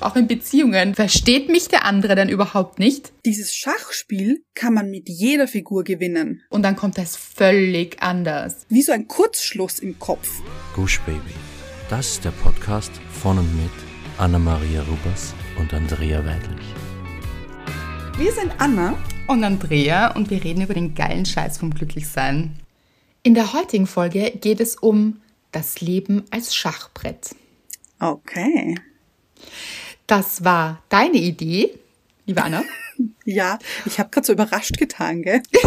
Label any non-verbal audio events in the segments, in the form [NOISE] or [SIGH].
auch in Beziehungen. Versteht mich der andere dann überhaupt nicht? Dieses Schachspiel kann man mit jeder Figur gewinnen. Und dann kommt es völlig anders. Wie so ein Kurzschluss im Kopf. Gush Baby. Das ist der Podcast von und mit Anna-Maria Rubers und Andrea Weidlich. Wir sind Anna und Andrea und wir reden über den geilen Scheiß vom Glücklichsein. In der heutigen Folge geht es um das Leben als Schachbrett. Okay. Das war deine Idee, liebe Anna. [LAUGHS] ja, ich habe gerade so überrascht getan, gell? [LAUGHS]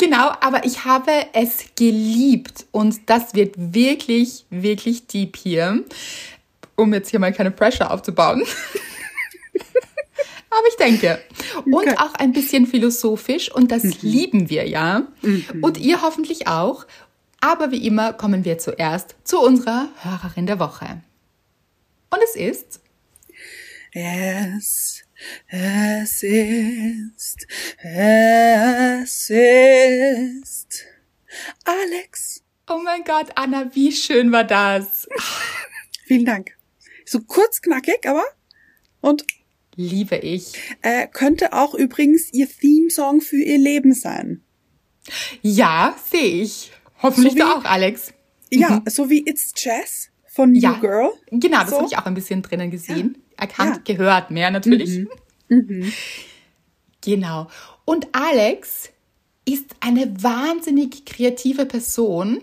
genau, aber ich habe es geliebt und das wird wirklich, wirklich deep hier, um jetzt hier mal keine Pressure aufzubauen. [LAUGHS] aber ich denke. Und okay. auch ein bisschen philosophisch und das mhm. lieben wir ja. Mhm. Und ihr hoffentlich auch. Aber wie immer kommen wir zuerst zu unserer Hörerin der Woche. Und es ist. Es, es ist, es ist Alex. Oh mein Gott, Anna, wie schön war das? [LAUGHS] Vielen Dank. So kurz, knackig, aber und liebe ich. Äh, könnte auch übrigens ihr Theme-Song für ihr Leben sein. Ja, sehe ich. Hoffentlich so wie, auch, Alex. Ja, mhm. so wie It's Jazz von New ja, Girl. Genau, das so. habe ich auch ein bisschen drinnen gesehen. Ja. Erkannt, ja. gehört, mehr natürlich. Mhm. Mhm. Genau. Und Alex ist eine wahnsinnig kreative Person.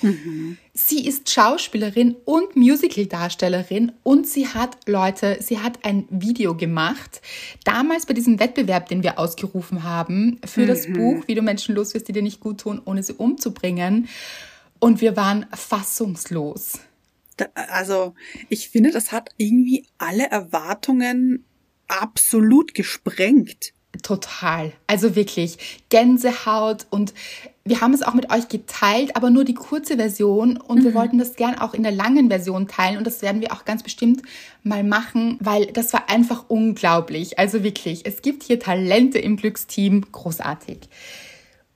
Mhm. Sie ist Schauspielerin und Musicaldarstellerin und sie hat, Leute, sie hat ein Video gemacht. Damals bei diesem Wettbewerb, den wir ausgerufen haben, für mhm. das Buch, wie du Menschen los wirst, die dir nicht gut tun, ohne sie umzubringen. Und wir waren fassungslos also ich finde, das hat irgendwie alle Erwartungen absolut gesprengt. Total. Also wirklich Gänsehaut und wir haben es auch mit euch geteilt, aber nur die kurze Version und mhm. wir wollten das gern auch in der langen Version teilen und das werden wir auch ganz bestimmt mal machen, weil das war einfach unglaublich. Also wirklich, es gibt hier Talente im Glücksteam, großartig.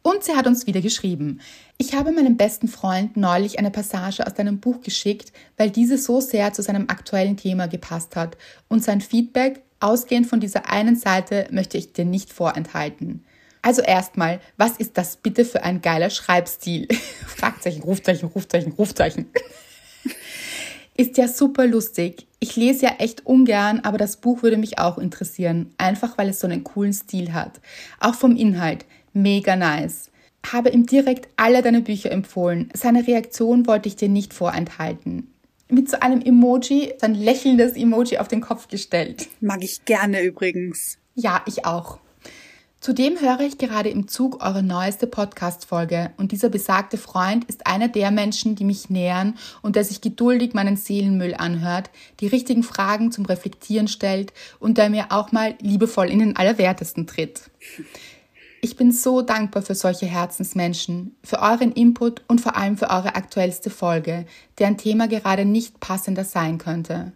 Und sie hat uns wieder geschrieben. Ich habe meinem besten Freund neulich eine Passage aus deinem Buch geschickt, weil diese so sehr zu seinem aktuellen Thema gepasst hat. Und sein Feedback, ausgehend von dieser einen Seite, möchte ich dir nicht vorenthalten. Also erstmal, was ist das bitte für ein geiler Schreibstil? [LAUGHS] Fragzeichen, Rufzeichen, Rufzeichen, Rufzeichen. [LAUGHS] Ist ja super lustig. Ich lese ja echt ungern, aber das Buch würde mich auch interessieren. Einfach weil es so einen coolen Stil hat. Auch vom Inhalt mega nice. Habe ihm direkt alle deine Bücher empfohlen. Seine Reaktion wollte ich dir nicht vorenthalten. Mit so einem Emoji, so ein lächelndes Emoji auf den Kopf gestellt. Mag ich gerne übrigens. Ja, ich auch. Zudem höre ich gerade im Zug eure neueste Podcast-Folge und dieser besagte Freund ist einer der Menschen, die mich nähern und der sich geduldig meinen Seelenmüll anhört, die richtigen Fragen zum Reflektieren stellt und der mir auch mal liebevoll in den Allerwertesten tritt. Ich bin so dankbar für solche Herzensmenschen, für euren Input und vor allem für eure aktuellste Folge, deren Thema gerade nicht passender sein könnte.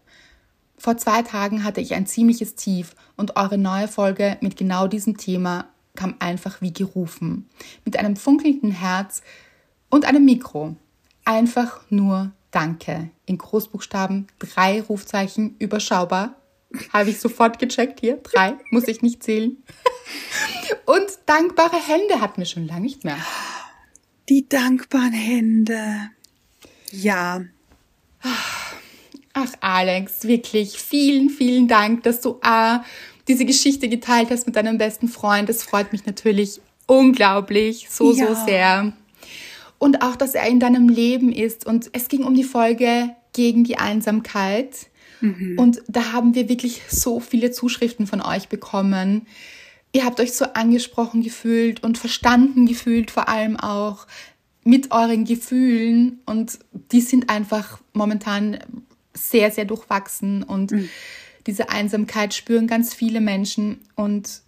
Vor zwei Tagen hatte ich ein ziemliches Tief und eure neue Folge mit genau diesem Thema kam einfach wie gerufen. Mit einem funkelnden Herz und einem Mikro. Einfach nur Danke. In Großbuchstaben, drei Rufzeichen, überschaubar. [LAUGHS] Habe ich sofort gecheckt hier. Drei, muss ich nicht zählen. [LAUGHS] Und dankbare Hände hatten wir schon lange nicht mehr. Die dankbaren Hände. Ja. Ach, Alex, wirklich vielen, vielen Dank, dass du A, diese Geschichte geteilt hast mit deinem besten Freund. Das freut mich natürlich unglaublich, so, ja. so sehr. Und auch, dass er in deinem Leben ist. Und es ging um die Folge gegen die Einsamkeit. Mhm. Und da haben wir wirklich so viele Zuschriften von euch bekommen ihr habt euch so angesprochen gefühlt und verstanden gefühlt, vor allem auch mit euren Gefühlen. Und die sind einfach momentan sehr, sehr durchwachsen. Und mhm. diese Einsamkeit spüren ganz viele Menschen. Und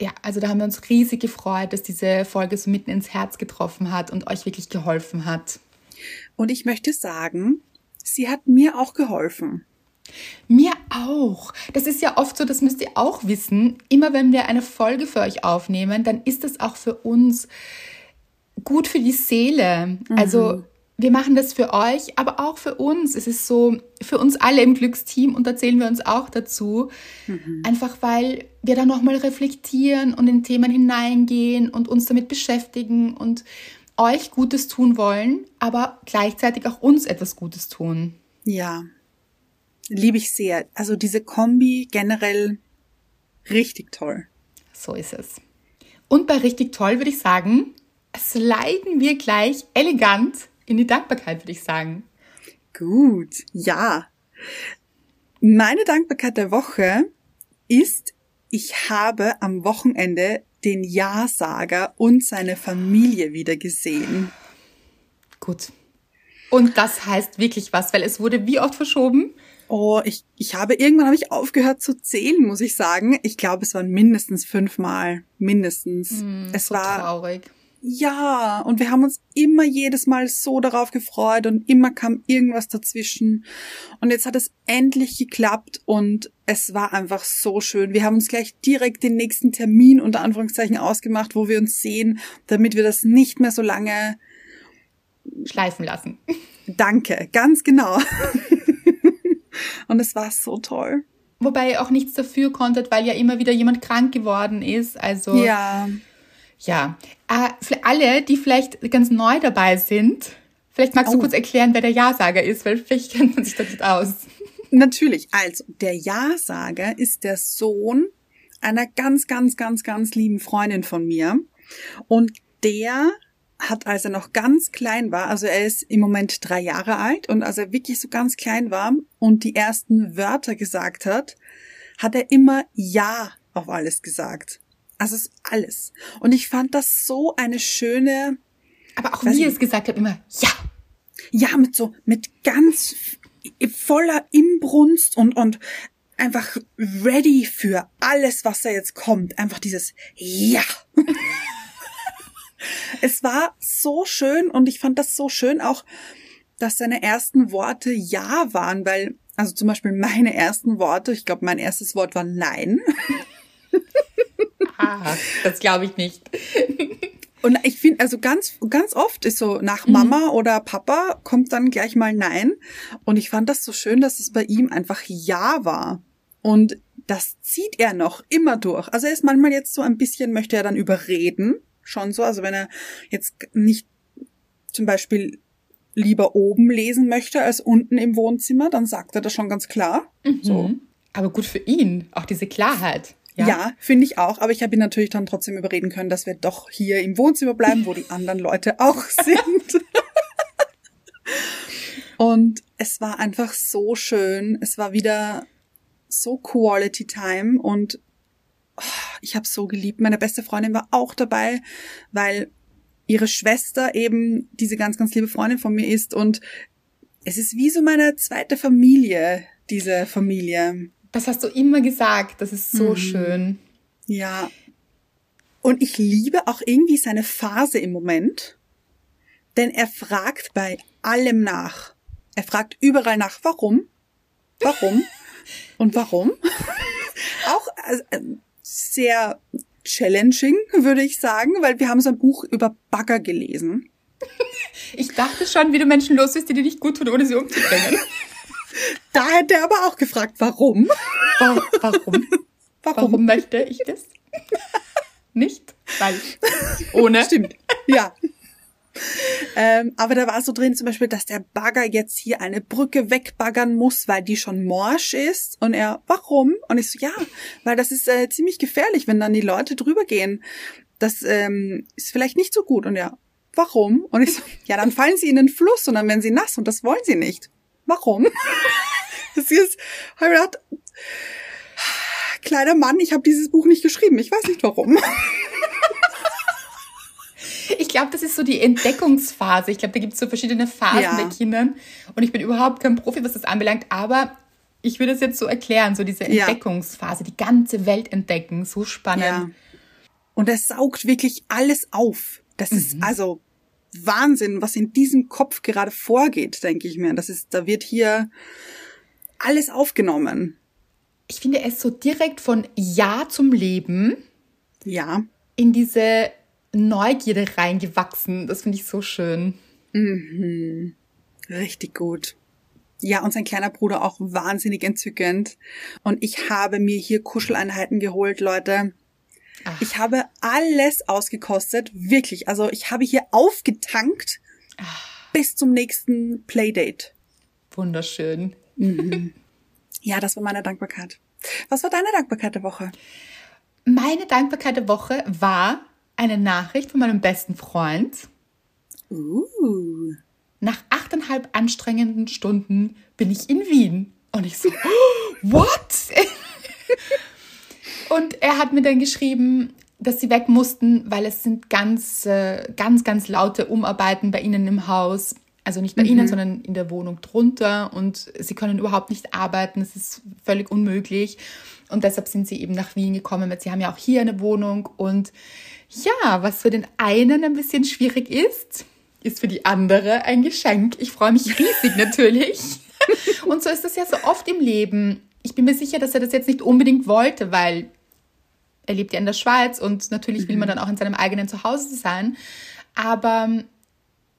ja, also da haben wir uns riesig gefreut, dass diese Folge so mitten ins Herz getroffen hat und euch wirklich geholfen hat. Und ich möchte sagen, sie hat mir auch geholfen. Mir auch. Das ist ja oft so, das müsst ihr auch wissen. Immer wenn wir eine Folge für euch aufnehmen, dann ist das auch für uns gut für die Seele. Also mhm. Also wir machen das für euch, aber auch für uns. Es ist so für uns alle im Glücksteam und da zählen wir uns auch dazu. Mhm. Einfach weil wir da nochmal reflektieren und in Themen hineingehen und uns damit beschäftigen und euch Gutes tun wollen, aber gleichzeitig auch uns etwas Gutes tun. Ja, liebe ich sehr. Also diese Kombi generell richtig toll. So ist es. Und bei richtig toll würde ich sagen, sliden wir gleich elegant in die Dankbarkeit, würde ich sagen. Gut, ja. Meine Dankbarkeit der Woche ist, ich habe am Wochenende den Ja-Sager und seine Familie wieder gesehen. Gut. Und das heißt wirklich was, weil es wurde wie oft verschoben? Oh, ich, ich habe irgendwann habe ich aufgehört zu zählen, muss ich sagen. Ich glaube, es waren mindestens fünfmal, mindestens. Mm, es so war traurig. Ja, und wir haben uns immer jedes Mal so darauf gefreut und immer kam irgendwas dazwischen. Und jetzt hat es endlich geklappt und es war einfach so schön. Wir haben uns gleich direkt den nächsten Termin unter Anführungszeichen ausgemacht, wo wir uns sehen, damit wir das nicht mehr so lange schleifen lassen. Danke, ganz genau. [LAUGHS] und es war so toll. Wobei ihr auch nichts dafür konntet, weil ja immer wieder jemand krank geworden ist. Also ja. Ja, äh, für alle, die vielleicht ganz neu dabei sind, vielleicht magst oh. du kurz erklären, wer der Ja-Sager ist, weil vielleicht kennt man sich da nicht aus. Natürlich. Also, der Ja-Sager ist der Sohn einer ganz, ganz, ganz, ganz lieben Freundin von mir. Und der hat, als er noch ganz klein war, also er ist im Moment drei Jahre alt und als er wirklich so ganz klein war und die ersten Wörter gesagt hat, hat er immer Ja auf alles gesagt. Also es ist alles. Und ich fand das so eine schöne. Aber auch wie ihr es gesagt habt, immer ja. Ja, mit so, mit ganz voller Imbrunst und, und einfach ready für alles, was da jetzt kommt. Einfach dieses Ja. [LAUGHS] es war so schön und ich fand das so schön auch, dass seine ersten Worte Ja waren, weil, also zum Beispiel meine ersten Worte, ich glaube, mein erstes Wort war Nein. Ah, das glaube ich nicht. Und ich finde, also ganz, ganz oft ist so nach mhm. Mama oder Papa kommt dann gleich mal Nein. Und ich fand das so schön, dass es bei ihm einfach Ja war. Und das zieht er noch immer durch. Also er ist manchmal jetzt so ein bisschen, möchte er dann überreden. Schon so. Also wenn er jetzt nicht zum Beispiel lieber oben lesen möchte als unten im Wohnzimmer, dann sagt er das schon ganz klar. Mhm. So. Aber gut für ihn, auch diese Klarheit. Ja, ja finde ich auch. Aber ich habe ihn natürlich dann trotzdem überreden können, dass wir doch hier im Wohnzimmer bleiben, wo die [LAUGHS] anderen Leute auch sind. Und es war einfach so schön. Es war wieder so Quality Time und ich habe so geliebt. Meine beste Freundin war auch dabei, weil ihre Schwester eben diese ganz, ganz liebe Freundin von mir ist und es ist wie so meine zweite Familie, diese Familie. Das hast du immer gesagt. Das ist so mhm. schön. Ja. Und ich liebe auch irgendwie seine Phase im Moment. Denn er fragt bei allem nach. Er fragt überall nach, warum? Warum? [LAUGHS] Und warum? [LAUGHS] auch also, sehr challenging, [LAUGHS] würde ich sagen, weil wir haben so ein Buch über Bagger gelesen. [LAUGHS] Ich dachte schon, wie du Menschen los bist, die dir nicht gut tun, ohne sie umzubringen. [LAUGHS] Da hätte er aber auch gefragt, warum? Warum? Warum, warum möchte ich das? Nicht? Weil ohne. Stimmt. Ja. Ähm, aber da war so drin zum Beispiel, dass der Bagger jetzt hier eine Brücke wegbaggern muss, weil die schon morsch ist. Und er, warum? Und ich so, ja, weil das ist äh, ziemlich gefährlich, wenn dann die Leute drüber gehen. Das ähm, ist vielleicht nicht so gut. Und er, warum? Und ich so, ja, dann fallen sie in den Fluss und dann werden sie nass und das wollen sie nicht. Warum? [LAUGHS] das ist, habe ich gedacht, kleiner Mann, ich habe dieses Buch nicht geschrieben. Ich weiß nicht warum. Ich glaube, das ist so die Entdeckungsphase. Ich glaube, da gibt es so verschiedene Phasen ja. der Kindern. Und ich bin überhaupt kein Profi, was das anbelangt. Aber ich würde es jetzt so erklären, so diese Entdeckungsphase, die ganze Welt entdecken. So spannend. Ja. Und er saugt wirklich alles auf. Das mhm. ist also Wahnsinn, was in diesem Kopf gerade vorgeht, denke ich mir. Das ist, da wird hier alles aufgenommen. Ich finde es so direkt von Ja zum Leben. Ja. In diese Neugierde reingewachsen. Das finde ich so schön. Mhm. Richtig gut. Ja, und sein kleiner Bruder auch wahnsinnig entzückend. Und ich habe mir hier Kuscheleinheiten geholt, Leute. Ach. Ich habe alles ausgekostet, wirklich. Also ich habe hier aufgetankt Ach. bis zum nächsten Playdate. Wunderschön. Mhm. Ja, das war meine Dankbarkeit. Was war deine Dankbarkeit der Woche? Meine Dankbarkeit der Woche war eine Nachricht von meinem besten Freund. Uh. Nach achteinhalb anstrengenden Stunden bin ich in Wien. Und ich so, [GASPS] what? [LAUGHS] Und er hat mir dann geschrieben, dass sie weg mussten, weil es sind ganz, äh, ganz, ganz laute Umarbeiten bei ihnen im Haus. Also nicht bei mhm. ihnen, sondern in der Wohnung drunter. Und sie können überhaupt nicht arbeiten. Es ist völlig unmöglich. Und deshalb sind sie eben nach Wien gekommen, weil sie haben ja auch hier eine Wohnung. Und ja, was für den einen ein bisschen schwierig ist, ist für die andere ein Geschenk. Ich freue mich riesig [LAUGHS] natürlich. Und so ist das ja so oft im Leben. Ich bin mir sicher, dass er das jetzt nicht unbedingt wollte, weil er lebt ja in der Schweiz und natürlich will man mhm. dann auch in seinem eigenen Zuhause sein. Aber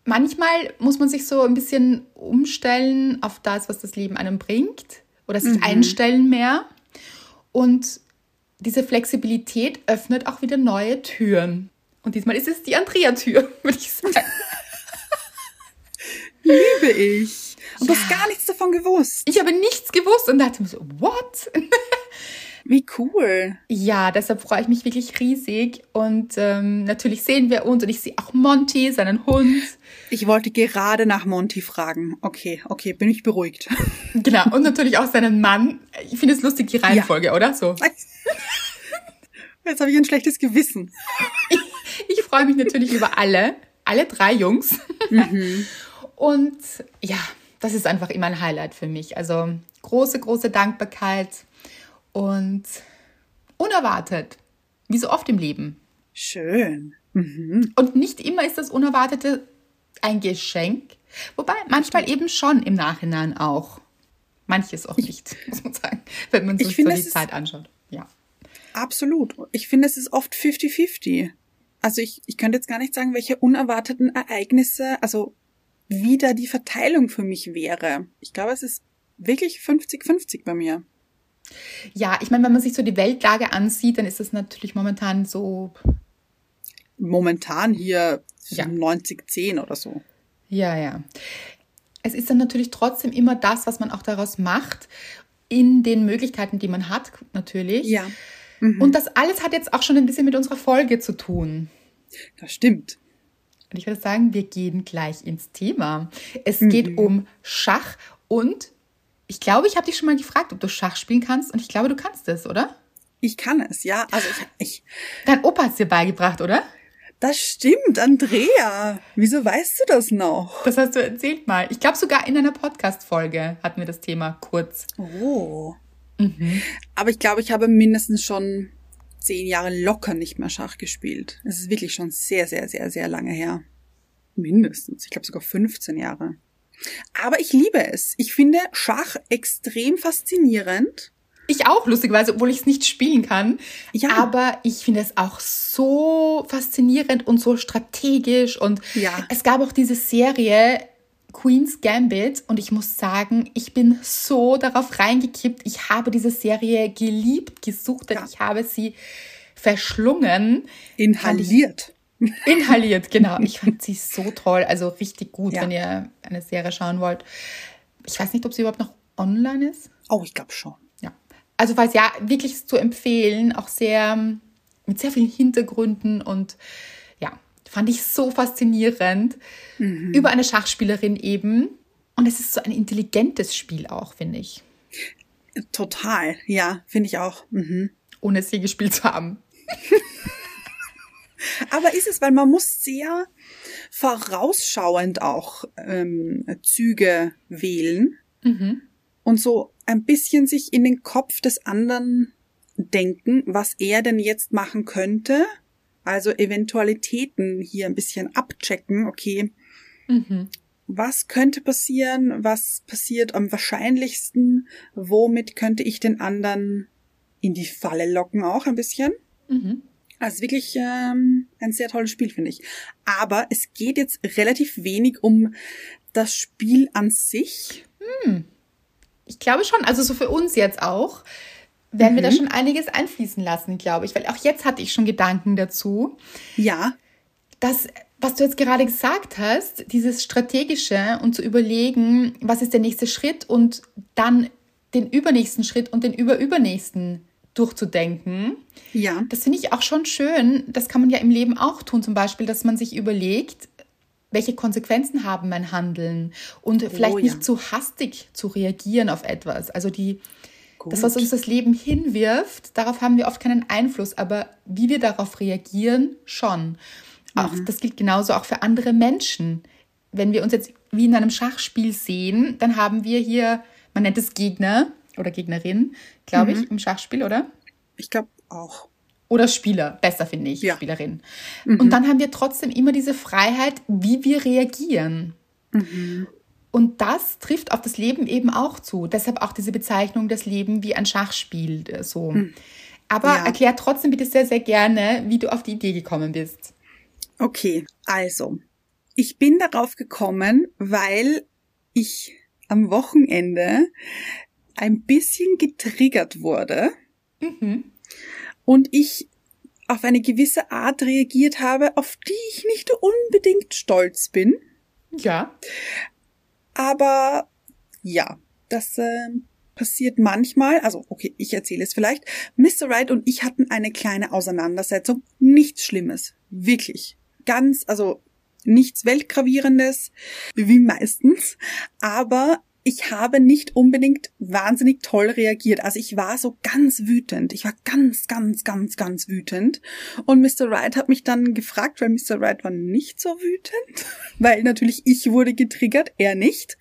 manchmal muss man sich so ein bisschen umstellen auf das, was das Leben einem bringt oder sich mhm. einstellen mehr. Und diese Flexibilität öffnet auch wieder neue Türen. Und diesmal ist es die Andrea-Tür, [LAUGHS] würde ich sagen. Liebe ich. Und ja. du hast gar nichts davon gewusst. Ich habe nichts gewusst und dachte mir so, what? Wie cool. Ja, deshalb freue ich mich wirklich riesig. Und ähm, natürlich sehen wir uns und ich sehe auch Monty, seinen Hund. Ich wollte gerade nach Monty fragen. Okay, okay, bin ich beruhigt. [LAUGHS] Genau, und natürlich auch seinen Mann. Ich finde es lustig, die Reihenfolge, ja. oder? So. [LAUGHS] Jetzt habe ich ein schlechtes Gewissen. Ich, [LAUGHS] ich freue mich natürlich über alle, alle drei Jungs. Mhm. Und ja, das ist einfach immer ein Highlight für mich. Also große, große Dankbarkeit und unerwartet, wie so oft im Leben. Schön. Mhm. Und nicht immer ist das Unerwartete ein Geschenk, wobei manchmal eben schon im Nachhinein auch. Manches auch nicht, [LAUGHS] muss man sagen, wenn man sich so die Zeit anschaut. Ja. Absolut. Ich finde, es ist oft 50-50. Also ich, ich könnte jetzt gar nicht sagen, welche unerwarteten Ereignisse, also wie da die Verteilung für mich wäre. Ich glaube, es ist wirklich 50-50 bei mir. Ja, ich meine, wenn man sich so die Weltlage ansieht, dann ist das natürlich momentan so. Momentan hier ja. 90-10 oder so. Ja, ja. Es ist dann natürlich trotzdem immer das, was man auch daraus macht, in den Möglichkeiten, die man hat, natürlich. Ja. Mhm. Und das alles hat jetzt auch schon ein bisschen mit unserer Folge zu tun. Das stimmt. Und ich würde sagen, wir gehen gleich ins Thema. Es mhm. geht um Schach und ich glaube, ich habe dich schon mal gefragt, ob du Schach spielen kannst und ich glaube, du kannst es, oder? Ich kann es, ja. Also ich, ich Dein Opa hat es dir beigebracht, oder? Das stimmt, Andrea. Wieso weißt du das noch? Das hast du erzählt mal. Ich glaube sogar in einer Podcast-Folge hatten wir das Thema kurz. Oh. Mhm. Aber ich glaube, ich habe mindestens schon zehn Jahre locker nicht mehr Schach gespielt. Es ist wirklich schon sehr, sehr, sehr, sehr lange her. Mindestens. Ich glaube sogar 15 Jahre. Aber ich liebe es. Ich finde Schach extrem faszinierend. Ich auch, lustigerweise, obwohl ich es nicht spielen kann. Ja. Aber ich finde es auch so faszinierend und so strategisch. Und ja. es gab auch diese Serie Queen's Gambit und ich muss sagen, ich bin so darauf reingekippt. Ich habe diese Serie geliebt, gesucht, ja. ich habe sie verschlungen. Inhaliert. Inhaliert, genau. [LAUGHS] Ich fand sie so toll, also richtig gut, ja. wenn ihr eine Serie schauen wollt. Ich weiß nicht, ob sie überhaupt noch online ist. Oh, ich glaube schon. Ja. Also falls ja, wirklich zu empfehlen, auch sehr mit sehr vielen Hintergründen und ja, fand ich so faszinierend mhm. über eine Schachspielerin eben. Und es ist so ein intelligentes Spiel auch, finde ich. Total, ja, finde ich auch. Mhm. Ohne es je gespielt zu haben. [LAUGHS] Aber ist es, weil man muss sehr vorausschauend auch ähm, Züge wählen mhm. und so ein bisschen sich in den Kopf des anderen denken, was er denn jetzt machen könnte. Also Eventualitäten hier ein bisschen abchecken, okay. Mhm. Was könnte passieren? Was passiert am wahrscheinlichsten? Womit könnte ich den anderen in die Falle locken auch ein bisschen? Mhm. Also wirklich ähm, ein sehr tolles Spiel, finde ich. Aber es geht jetzt relativ wenig um das Spiel an sich. Hm. Ich glaube schon, also so für uns jetzt auch, werden mhm. wir da mhm. schon einiges einfließen lassen, glaube ich. Weil auch jetzt hatte ich schon Gedanken dazu. Ja. Dass, was du jetzt gerade gesagt hast, dieses Strategische und zu überlegen, was ist der nächste Schritt und dann den übernächsten Schritt und den überübernächsten durchzudenken. Ja. Das finde ich auch schon schön. Das kann man ja im Leben auch tun, zum Beispiel, dass man sich überlegt, welche Konsequenzen haben mein Handeln und oh, vielleicht nicht zu hastig zu reagieren auf etwas. Also die, Gut. das, was uns das Leben hinwirft, darauf haben wir oft keinen Einfluss, aber wie wir darauf reagieren, schon. Auch, mhm. Das gilt genauso auch für andere Menschen. Wenn wir uns jetzt wie in einem Schachspiel sehen, dann haben wir hier, man nennt es Gegner oder Gegnerin, glaube mhm. ich, im Schachspiel, oder? Ich glaube auch. Oder Spieler, besser finde ich, ja. Spielerin. Mhm. Und dann haben wir trotzdem immer diese Freiheit, wie wir reagieren. Mhm. Und das trifft auf das Leben eben auch zu. Deshalb auch diese Bezeichnung, das Leben wie ein Schachspiel, äh, so. Mhm. Aber ja. erklär trotzdem bitte sehr, sehr gerne, wie du auf die Idee gekommen bist. Okay, also, ich bin darauf gekommen, weil ich am Wochenende ein bisschen getriggert wurde mhm. und ich auf eine gewisse Art reagiert habe, auf die ich nicht unbedingt stolz bin. Ja. Aber ja, das äh, passiert manchmal. Also, okay, ich erzähle es vielleicht. Mr. Wright und ich hatten eine kleine Auseinandersetzung. Nichts Schlimmes. Wirklich. Ganz, also nichts Weltgravierendes, wie meistens. Aber ich habe nicht unbedingt wahnsinnig toll reagiert. Also ich war so ganz wütend. Ich war ganz, ganz, ganz, ganz wütend. Und Mr. Wright hat mich dann gefragt, weil Mr. Wright war nicht so wütend, [LAUGHS] weil natürlich ich wurde getriggert, er nicht.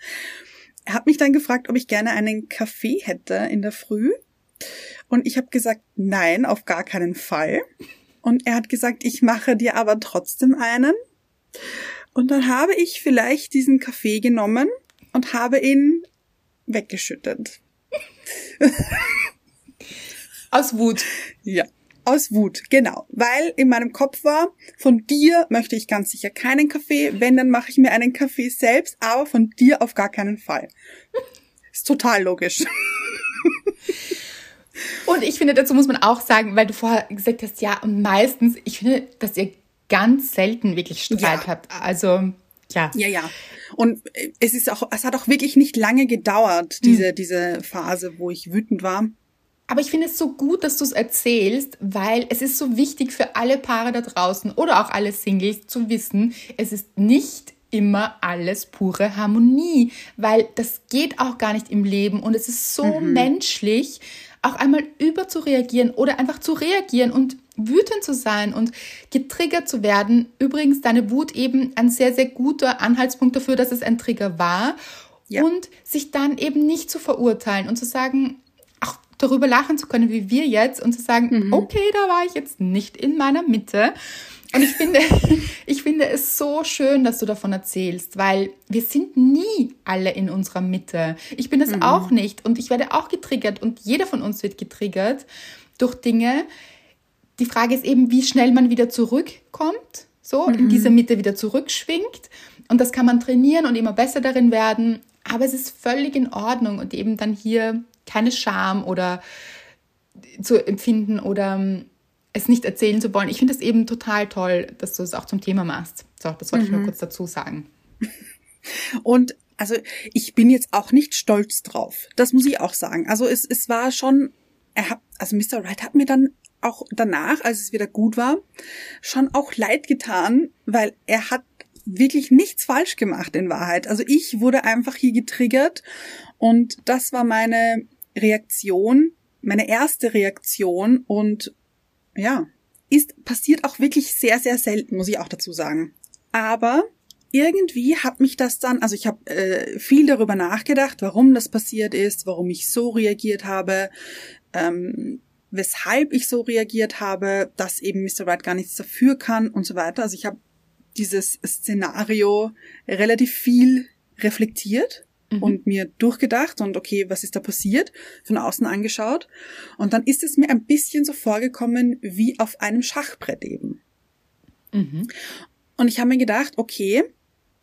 Er hat mich dann gefragt, ob ich gerne einen Kaffee hätte in der Früh. Und ich habe gesagt, nein, auf gar keinen Fall. Und er hat gesagt, ich mache dir aber trotzdem einen. Und dann habe ich vielleicht diesen Kaffee genommen und habe ihn weggeschüttet. [LAUGHS] Aus Wut. Ja, aus Wut, genau. Weil in meinem Kopf war, von dir möchte ich ganz sicher keinen Kaffee. Wenn, dann mache ich mir einen Kaffee selbst, aber von dir auf gar keinen Fall. Ist total logisch. [LAUGHS] Und ich finde, dazu muss man auch sagen, weil du vorher gesagt hast, ja, und meistens, ich finde, dass ihr ganz selten wirklich Streit ja. habt. Also, ja. Ja, ja. Und es ist auch, es hat auch wirklich nicht lange gedauert, diese, hm. diese Phase, wo ich wütend war. Aber ich finde es so gut, dass du es erzählst, weil es ist so wichtig für alle Paare da draußen oder auch alle Singles zu wissen, es ist nicht immer alles pure Harmonie, weil das geht auch gar nicht im Leben und es ist so mhm. menschlich, auch einmal überzureagieren oder einfach zu reagieren und wütend zu sein und getriggert zu werden. Übrigens, deine Wut eben ein sehr, sehr guter Anhaltspunkt dafür, dass es ein Trigger war. Ja. Und sich dann eben nicht zu verurteilen und zu sagen, auch darüber lachen zu können, wie wir jetzt, und zu sagen, mhm. okay, da war ich jetzt nicht in meiner Mitte. Und ich finde, [LAUGHS] ich finde es so schön, dass du davon erzählst, weil wir sind nie alle in unserer Mitte. Ich bin es mhm. auch nicht und ich werde auch getriggert und jeder von uns wird getriggert durch Dinge, die Frage ist eben, wie schnell man wieder zurückkommt, so mhm. in diese Mitte wieder zurückschwingt. Und das kann man trainieren und immer besser darin werden. Aber es ist völlig in Ordnung und eben dann hier keine Scham oder zu empfinden oder ähm, es nicht erzählen zu wollen. Ich finde es eben total toll, dass du es auch zum Thema machst. So, das wollte mhm. ich nur mhm. kurz dazu sagen. [LAUGHS] Und also ich bin jetzt auch nicht stolz drauf. Das muss ich auch sagen. Also es, es war schon, er hat, also Mr. Wright hat mir dann auch danach, als es wieder gut war, schon auch leid getan, weil er hat wirklich nichts falsch gemacht in Wahrheit. Also ich wurde einfach hier getriggert und das war meine Reaktion, meine erste Reaktion und ja, ist passiert auch wirklich sehr sehr selten, muss ich auch dazu sagen. Aber irgendwie hat mich das dann, also ich habe äh, viel darüber nachgedacht, warum das passiert ist, warum ich so reagiert habe. Ähm, weshalb ich so reagiert habe, dass eben Mr. Wright gar nichts dafür kann und so weiter. Also ich habe dieses Szenario relativ viel reflektiert mhm. und mir durchgedacht und okay, was ist da passiert, von außen angeschaut. Und dann ist es mir ein bisschen so vorgekommen wie auf einem Schachbrett eben. Mhm. Und ich habe mir gedacht, okay,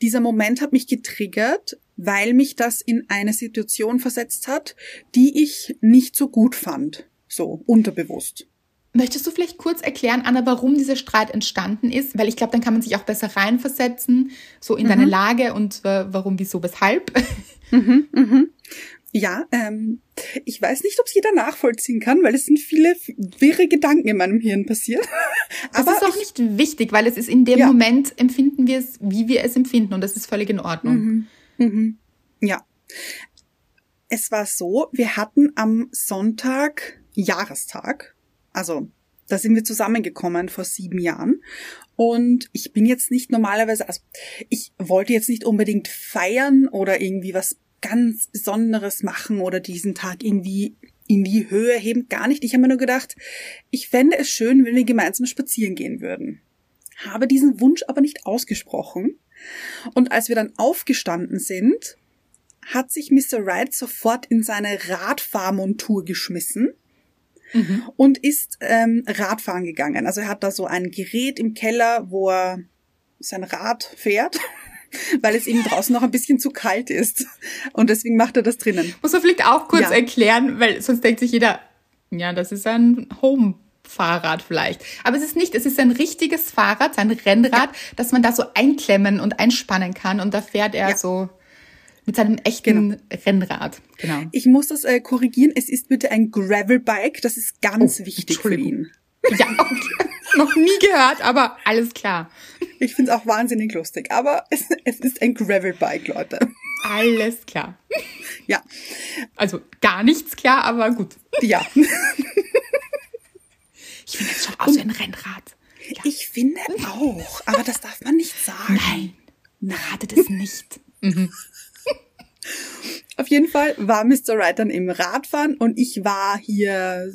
dieser Moment hat mich getriggert, weil mich das in eine Situation versetzt hat, die ich nicht so gut fand. So, unterbewusst. Möchtest du vielleicht kurz erklären, Anna, warum dieser Streit entstanden ist? Weil ich glaube, dann kann man sich auch besser reinversetzen, so in mhm. deine Lage und äh, warum, wieso, weshalb. [LAUGHS] Mhm, mhm. Ja, ähm, ich weiß nicht, ob es jeder nachvollziehen kann, weil es sind viele wirre Gedanken in meinem Hirn passiert. [LAUGHS] Aber das ist auch ich, nicht wichtig, weil es ist in dem ja. Moment empfinden wir es, wie wir es empfinden und das ist völlig in Ordnung. Mhm. Mhm. Ja. Es war so, wir hatten am Sonntag Jahrestag. Also, da sind wir zusammengekommen vor sieben Jahren. Und ich bin jetzt nicht normalerweise, also ich wollte jetzt nicht unbedingt feiern oder irgendwie was ganz Besonderes machen oder diesen Tag irgendwie in die Höhe heben. Gar nicht. Ich habe mir nur gedacht, ich fände es schön, wenn wir gemeinsam spazieren gehen würden. Habe diesen Wunsch aber nicht ausgesprochen. Und als wir dann aufgestanden sind, hat sich Mr. Wright sofort in seine Radfahrmontur geschmissen mhm. und ist ähm, Radfahren gegangen. Also er hat da so ein Gerät im Keller, wo er sein Rad fährt [LAUGHS] weil es ihm draußen noch ein bisschen zu kalt ist. Und deswegen macht er das drinnen. Muss man vielleicht auch kurz ja. erklären, weil sonst denkt sich jeder, ja, das ist ein Home. Fahrrad vielleicht. Aber es ist nicht, es ist ein richtiges Fahrrad, sein Rennrad, ja. das man da so einklemmen und einspannen kann. Und da fährt er ja. so mit seinem echten genau. Rennrad. Genau. Ich muss das äh, korrigieren. Es ist bitte ein Gravelbike. Das ist ganz oh, wichtig für ihn. Ja, okay. [LAUGHS] noch nie gehört, aber alles klar. Ich finde es auch wahnsinnig lustig, aber es, es ist ein Gravelbike, Leute. Alles klar. Ja. Also gar nichts klar, aber gut. Ja. [LAUGHS] Ich finde, es schaut aus wie ein Rennrad. Ja. Ich finde auch, aber das darf man nicht sagen. Nein, rate das nicht. Mhm. Auf jeden Fall war Mr. Wright dann im Radfahren und ich war hier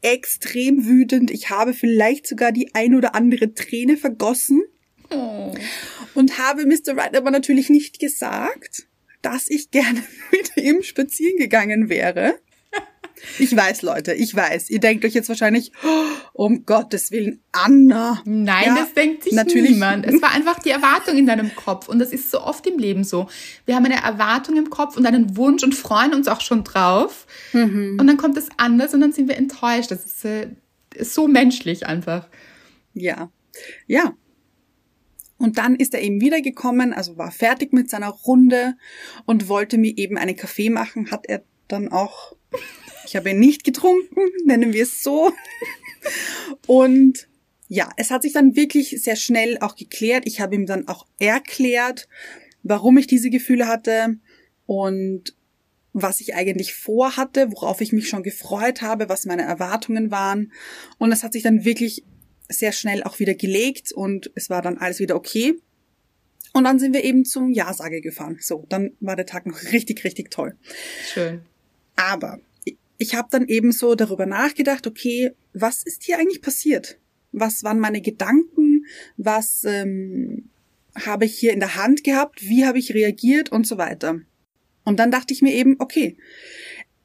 extrem wütend. Ich habe vielleicht sogar die ein oder andere Träne vergossen. Oh. Und habe Mr. Wright aber natürlich nicht gesagt, dass ich gerne [LAUGHS] mit ihm spazieren gegangen wäre. Ich weiß, Leute, ich weiß. Ihr denkt euch jetzt wahrscheinlich, oh, um Gottes Willen, Anna. Nein, ja, das denkt sich natürlich. niemand. Es war einfach die Erwartung in deinem Kopf. Und das ist so oft im Leben so. Wir haben eine Erwartung im Kopf und einen Wunsch und freuen uns auch schon drauf. Mhm. Und dann kommt es anders und dann sind wir enttäuscht. Das ist, äh, ist so menschlich einfach. Ja. Ja. Und dann ist er eben wiedergekommen, also war fertig mit seiner Runde und wollte mir eben einen Kaffee machen, hat er dann auch ich habe ihn nicht getrunken, nennen wir es so. Und ja, es hat sich dann wirklich sehr schnell auch geklärt. Ich habe ihm dann auch erklärt, warum ich diese Gefühle hatte und was ich eigentlich vorhatte, worauf ich mich schon gefreut habe, was meine Erwartungen waren. Und es hat sich dann wirklich sehr schnell auch wieder gelegt und es war dann alles wieder okay. Und dann sind wir eben zum Ja-Sage gefahren. So, dann war der Tag noch richtig, richtig toll. Schön. Aber ich habe dann eben so darüber nachgedacht, okay, was ist hier eigentlich passiert? Was waren meine Gedanken? Was ähm, habe ich hier in der Hand gehabt? Wie habe ich reagiert und so weiter? Und dann dachte ich mir eben, okay,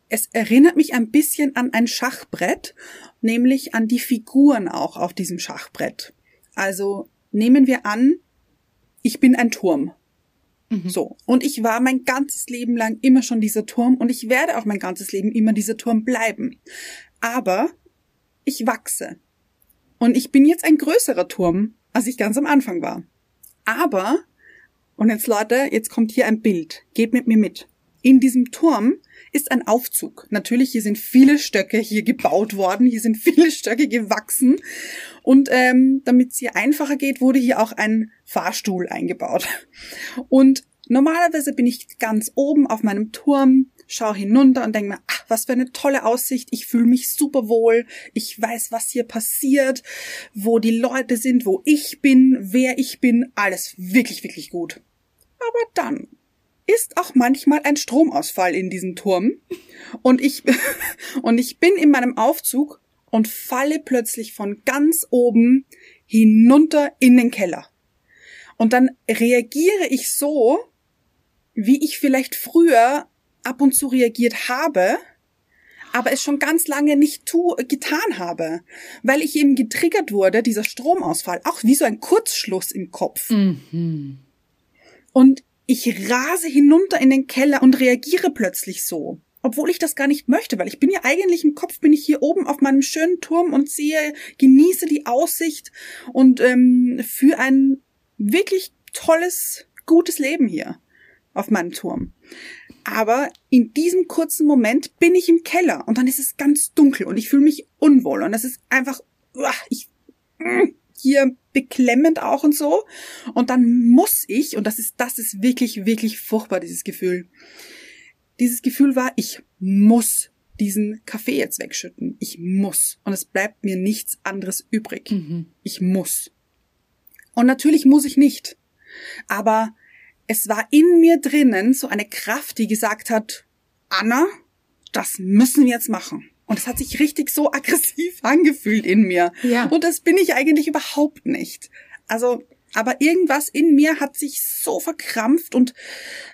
es erinnert mich ein bisschen an ein Schachbrett, nämlich an die Figuren auch auf diesem Schachbrett. Also nehmen wir an, ich bin ein Turm Mhm. So. Und ich war mein ganzes Leben lang immer schon dieser Turm und ich werde auch mein ganzes Leben immer dieser Turm bleiben. Aber ich wachse. Und ich bin jetzt ein größerer Turm, als ich ganz am Anfang war. Aber, und jetzt Leute, jetzt kommt hier ein Bild. Geht mit mir mit. In diesem Turm ist ein Aufzug. Natürlich, hier sind viele Stöcke hier gebaut worden, hier sind [LAUGHS] viele Stöcke gewachsen. Und ähm, damit es hier einfacher geht, wurde hier auch ein Fahrstuhl eingebaut. Und normalerweise bin ich ganz oben auf meinem Turm, schaue hinunter und denke mir, ach, was für eine tolle Aussicht, ich fühle mich super wohl, ich weiß, was hier passiert, wo die Leute sind, wo ich bin, wer ich bin, alles wirklich, wirklich gut. Aber dann ist auch manchmal ein Stromausfall in diesem Turm. Und ich, [LAUGHS] und ich bin in meinem Aufzug und falle plötzlich von ganz oben hinunter in den Keller. Und dann reagiere ich so, wie ich vielleicht früher ab und zu reagiert habe, aber es schon ganz lange nicht tu, getan habe, weil ich eben getriggert wurde, dieser Stromausfall, auch wie so ein Kurzschluss im Kopf. Mhm. Und ich rase hinunter in den Keller und reagiere plötzlich so. Obwohl ich das gar nicht möchte, weil ich bin ja eigentlich im Kopf, bin ich hier oben auf meinem schönen Turm und sehe, genieße die Aussicht und ähm, für ein wirklich tolles, gutes Leben hier auf meinem Turm. Aber in diesem kurzen Moment bin ich im Keller und dann ist es ganz dunkel und ich fühle mich unwohl und es ist einfach, ich, mm, hier beklemmend auch und so. Und dann muss ich, und das ist, das ist wirklich, wirklich furchtbar, dieses Gefühl. Dieses Gefühl war, ich muss diesen Kaffee jetzt wegschütten. Ich muss. Und es bleibt mir nichts anderes übrig. Mhm. Ich muss. Und natürlich muss ich nicht. Aber es war in mir drinnen so eine Kraft, die gesagt hat, Anna, das müssen wir jetzt machen. Und es hat sich richtig so aggressiv [LAUGHS] angefühlt in mir. Ja. Und das bin ich eigentlich überhaupt nicht. Also, aber irgendwas in mir hat sich so verkrampft und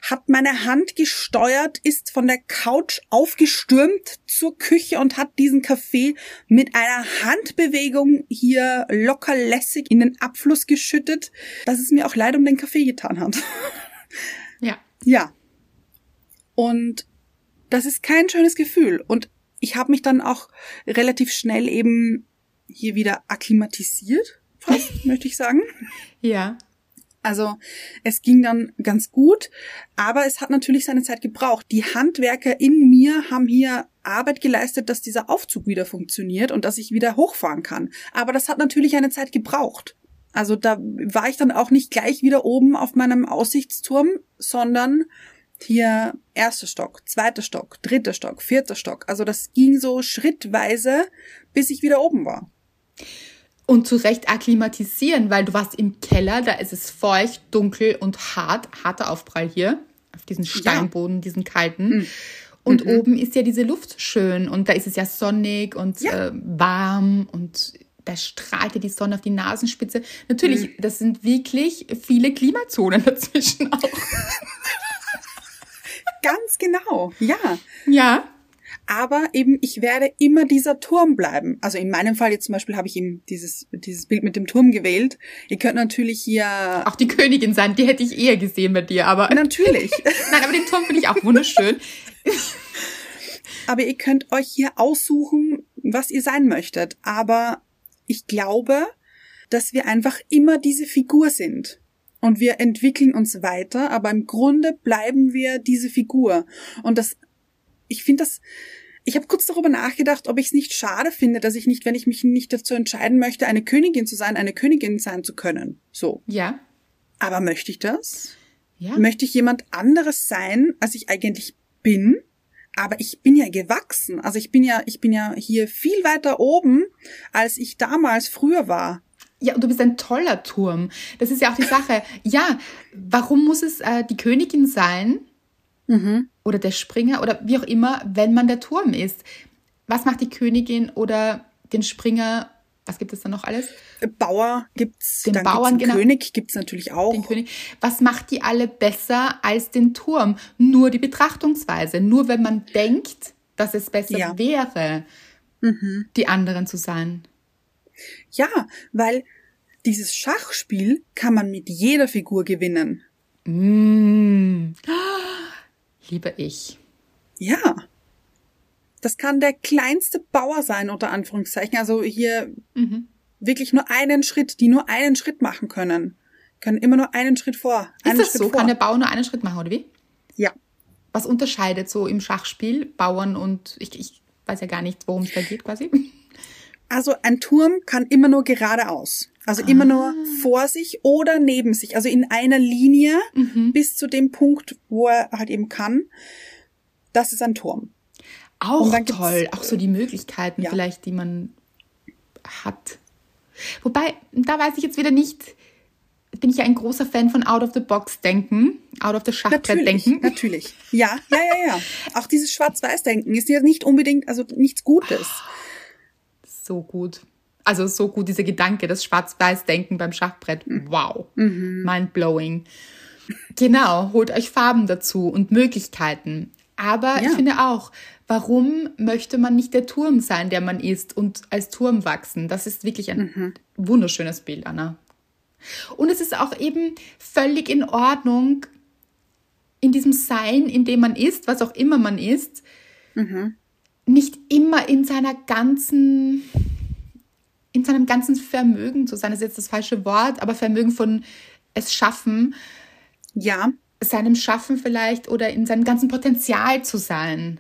hat meine Hand gesteuert, ist von der Couch aufgestürmt zur Küche und hat diesen Kaffee mit einer Handbewegung hier locker lässig in den Abfluss geschüttet, dass es mir auch leid um den Kaffee getan hat. Ja. Ja. Und das ist kein schönes Gefühl. Und ich habe mich dann auch relativ schnell eben hier wieder akklimatisiert, fast, [LAUGHS] möchte ich sagen. Ja. Also es ging dann ganz gut, aber es hat natürlich seine Zeit gebraucht. Die Handwerker in mir haben hier Arbeit geleistet, dass dieser Aufzug wieder funktioniert und dass ich wieder hochfahren kann. Aber das hat natürlich eine Zeit gebraucht. Also da war ich dann auch nicht gleich wieder oben auf meinem Aussichtsturm, sondern hier erster Stock, zweiter Stock, dritter Stock, vierter Stock. Also das ging so schrittweise, bis ich wieder oben war. Und zu Recht akklimatisieren, weil du warst im Keller, da ist es feucht, dunkel und hart, harter Aufprall hier, auf diesen Steinboden, diesen kalten. Und oben ist ja diese Luft schön und da ist es ja sonnig und Ja. äh, warm und da strahlt ja die Sonne auf die Nasenspitze. Natürlich, das sind wirklich viele Klimazonen [LAUGHS] dazwischen auch. [LAUGHS] Ganz genau, ja. Ja. Aber eben, ich werde immer dieser Turm bleiben. Also in meinem Fall jetzt zum Beispiel habe ich eben dieses, dieses Bild mit dem Turm gewählt. Ihr könnt natürlich hier, Auch die Königin sein, die hätte ich eher gesehen bei dir, aber natürlich, [LAUGHS] nein, aber den Turm finde ich auch wunderschön. aber ihr könnt euch hier aussuchen, was ihr sein möchtet. Aber ich glaube, dass wir einfach immer diese Figur sind. Und wir entwickeln uns weiter, aber im Grunde bleiben wir diese Figur. Und das, ich finde das, ich habe kurz darüber nachgedacht, ob ich es nicht schade finde, dass ich nicht, wenn ich mich nicht dazu entscheiden möchte, eine Königin zu sein, eine Königin sein zu können. So. Ja. Aber möchte ich das? Ja. Möchte ich jemand anderes sein, als ich eigentlich bin? Aber ich bin ja gewachsen. Also ich bin ja, ich bin ja hier viel weiter oben, als ich damals früher war. Ja, und du bist ein toller Turm. Das ist ja auch die Sache. Ja, warum muss es äh, die Königin sein oder der Springer oder wie auch immer, wenn man der Turm ist? Was macht die Königin oder den Springer? Was gibt es da noch alles? Bauer gibt's, Den dann Bauern, gibt's einen genau. König gibt's natürlich auch. Den König. Was macht die alle besser als den Turm? Nur die Betrachtungsweise. Nur wenn man denkt, dass es besser Ja. wäre, die anderen zu sein. Ja, weil dieses Schachspiel kann man mit jeder Figur gewinnen. Mm. [GASPS] Liebe ich. Ja. Das kann der kleinste Bauer sein, unter Anführungszeichen. Also hier Mhm. wirklich nur einen Schritt, die nur einen Schritt machen können. Können immer nur einen Schritt vor. Ist Einen das Schritt so? vor. Kann der Bauer nur einen Schritt machen, oder wie? ja. Was unterscheidet so im Schachspiel Bauern und ich, ich weiß ja gar nicht, worum es da geht quasi. Also ein Turm kann immer nur geradeaus. Also immer nur Ah. vor sich oder neben sich. Also in einer Linie Mhm. bis zu dem Punkt, wo er halt eben kann. Das ist ein Turm. Auch toll. Auch so die Möglichkeiten Ja. vielleicht, die man hat. Wobei, da weiß ich jetzt wieder nicht, bin ich ja ein großer Fan von Out-of-the-Box-Denken, Out-of-the-Schachbrett-Denken. Natürlich, natürlich. Ja, ja, ja, ja. Auch dieses Schwarz-Weiß-Denken ist ja nicht unbedingt, also nichts Gutes. So gut. Also so gut dieser Gedanke, das Schwarz-Weiß-Denken beim Schachbrett. Mhm. Wow. Mind-blowing. Genau, holt euch Farben dazu und Möglichkeiten. Aber Ja. ich finde auch, warum möchte man nicht der Turm sein, der man ist und als Turm wachsen? Das ist wirklich ein wunderschönes Bild, Anna. Und es ist auch eben völlig in Ordnung, in diesem Sein, in dem man ist, was auch immer man ist, nicht immer in seiner ganzen, in seinem ganzen Vermögen zu sein. Das ist jetzt das falsche Wort, aber Vermögen von es schaffen, Ja, seinem Schaffen vielleicht oder in seinem ganzen Potenzial zu sein.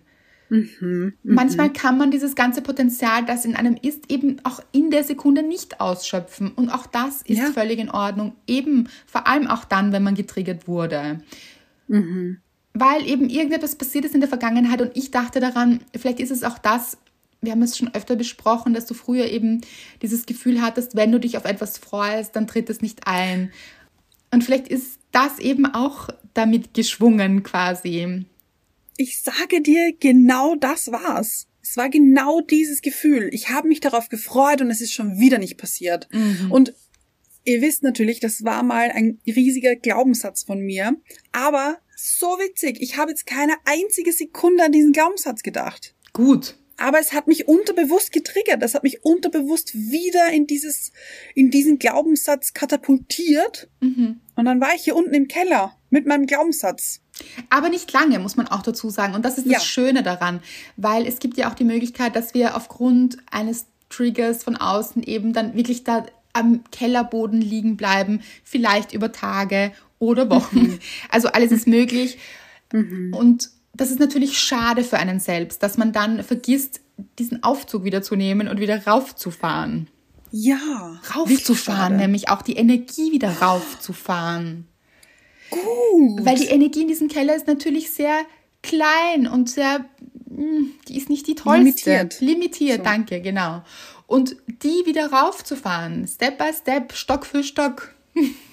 Manchmal kann man dieses ganze Potenzial, das in einem ist, eben auch in der Sekunde nicht ausschöpfen. Und auch das ist Ja. völlig in Ordnung. Eben vor allem auch dann, wenn man getriggert wurde. Weil eben irgendetwas passiert ist in der Vergangenheit und ich dachte daran, vielleicht ist es auch das, wir haben es schon öfter besprochen, dass du früher eben dieses Gefühl hattest, wenn du dich auf etwas freust, dann tritt es nicht ein. Und vielleicht ist das eben auch damit geschwungen quasi. ich sage dir, genau das war's. Es war genau dieses Gefühl. Ich habe mich darauf gefreut und es ist schon wieder nicht passiert. Und ihr wisst natürlich, das war mal ein riesiger Glaubenssatz von mir. Aber so witzig. Ich habe jetzt keine einzige Sekunde an diesen Glaubenssatz gedacht. Gut. Aber es hat mich unterbewusst getriggert. Das hat mich unterbewusst wieder in dieses, in diesen Glaubenssatz katapultiert. Und dann war ich hier unten im Keller mit meinem Glaubenssatz. Aber nicht lange, muss man auch dazu sagen. Und das ist das Ja. Schöne daran, weil es gibt ja auch die Möglichkeit, dass wir aufgrund eines Triggers von außen eben dann wirklich da am Kellerboden liegen bleiben, vielleicht über Tage oder Wochen. [LAUGHS] Also alles ist möglich. Und das ist natürlich schade für einen selbst, dass man dann vergisst, diesen Aufzug wieder zu nehmen und wieder raufzufahren. Ja. Raufzufahren, nämlich auch die Energie wieder raufzufahren. Gut. Weil die Energie in diesem Keller ist natürlich sehr klein und sehr, mh, die ist nicht die tollste. Limitiert. Limitiert, So. danke, genau. Und die wieder raufzufahren, Step by Step, Stock für Stock. [LAUGHS]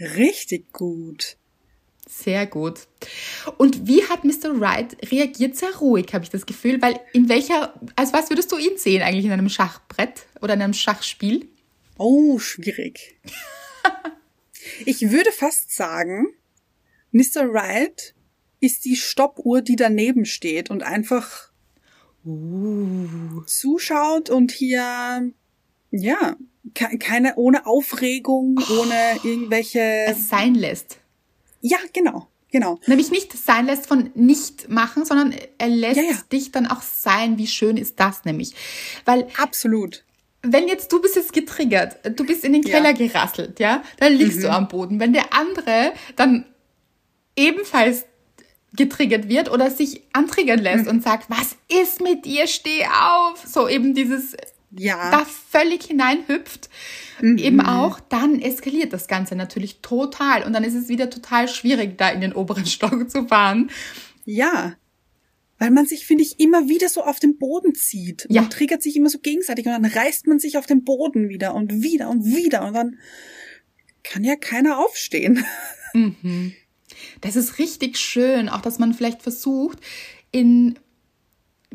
Richtig gut. Sehr gut. Und wie hat Mr. Wright reagiert? Sehr ruhig, habe ich das Gefühl, weil in welcher, als was würdest du ihn sehen eigentlich in einem Schachbrett oder in einem Schachspiel? Oh, schwierig. [LAUGHS] ich würde fast sagen, Mr. Wright ist die Stoppuhr, die daneben steht und einfach zuschaut und hier, ja, keine, ohne Aufregung, ohne irgendwelche, Es sein lässt. ja, genau, genau. Nämlich nicht sein lässt von nicht machen, sondern er lässt Ja, ja. dich dann auch sein. Wie schön ist das nämlich? Weil Absolut. wenn jetzt du bist jetzt getriggert, du bist in den Ja. Mhm. Keller gerasselt, ja, dann liegst du am Boden. Wenn der andere dann ebenfalls getriggert wird oder sich antriggern lässt Mhm. und sagt, was ist mit dir, steh auf, so eben dieses Ja. da völlig hineinhüpft, Mhm. eben auch, dann eskaliert das Ganze natürlich total und dann ist es wieder total schwierig, da in den oberen [LAUGHS] Stock zu fahren. Ja. Weil man sich, finde ich, immer wieder so auf den Boden zieht. Man Ja. triggert sich immer so gegenseitig und dann reißt man sich auf den Boden wieder und wieder und wieder und dann kann ja keiner aufstehen. Das ist richtig schön, auch dass man vielleicht versucht, in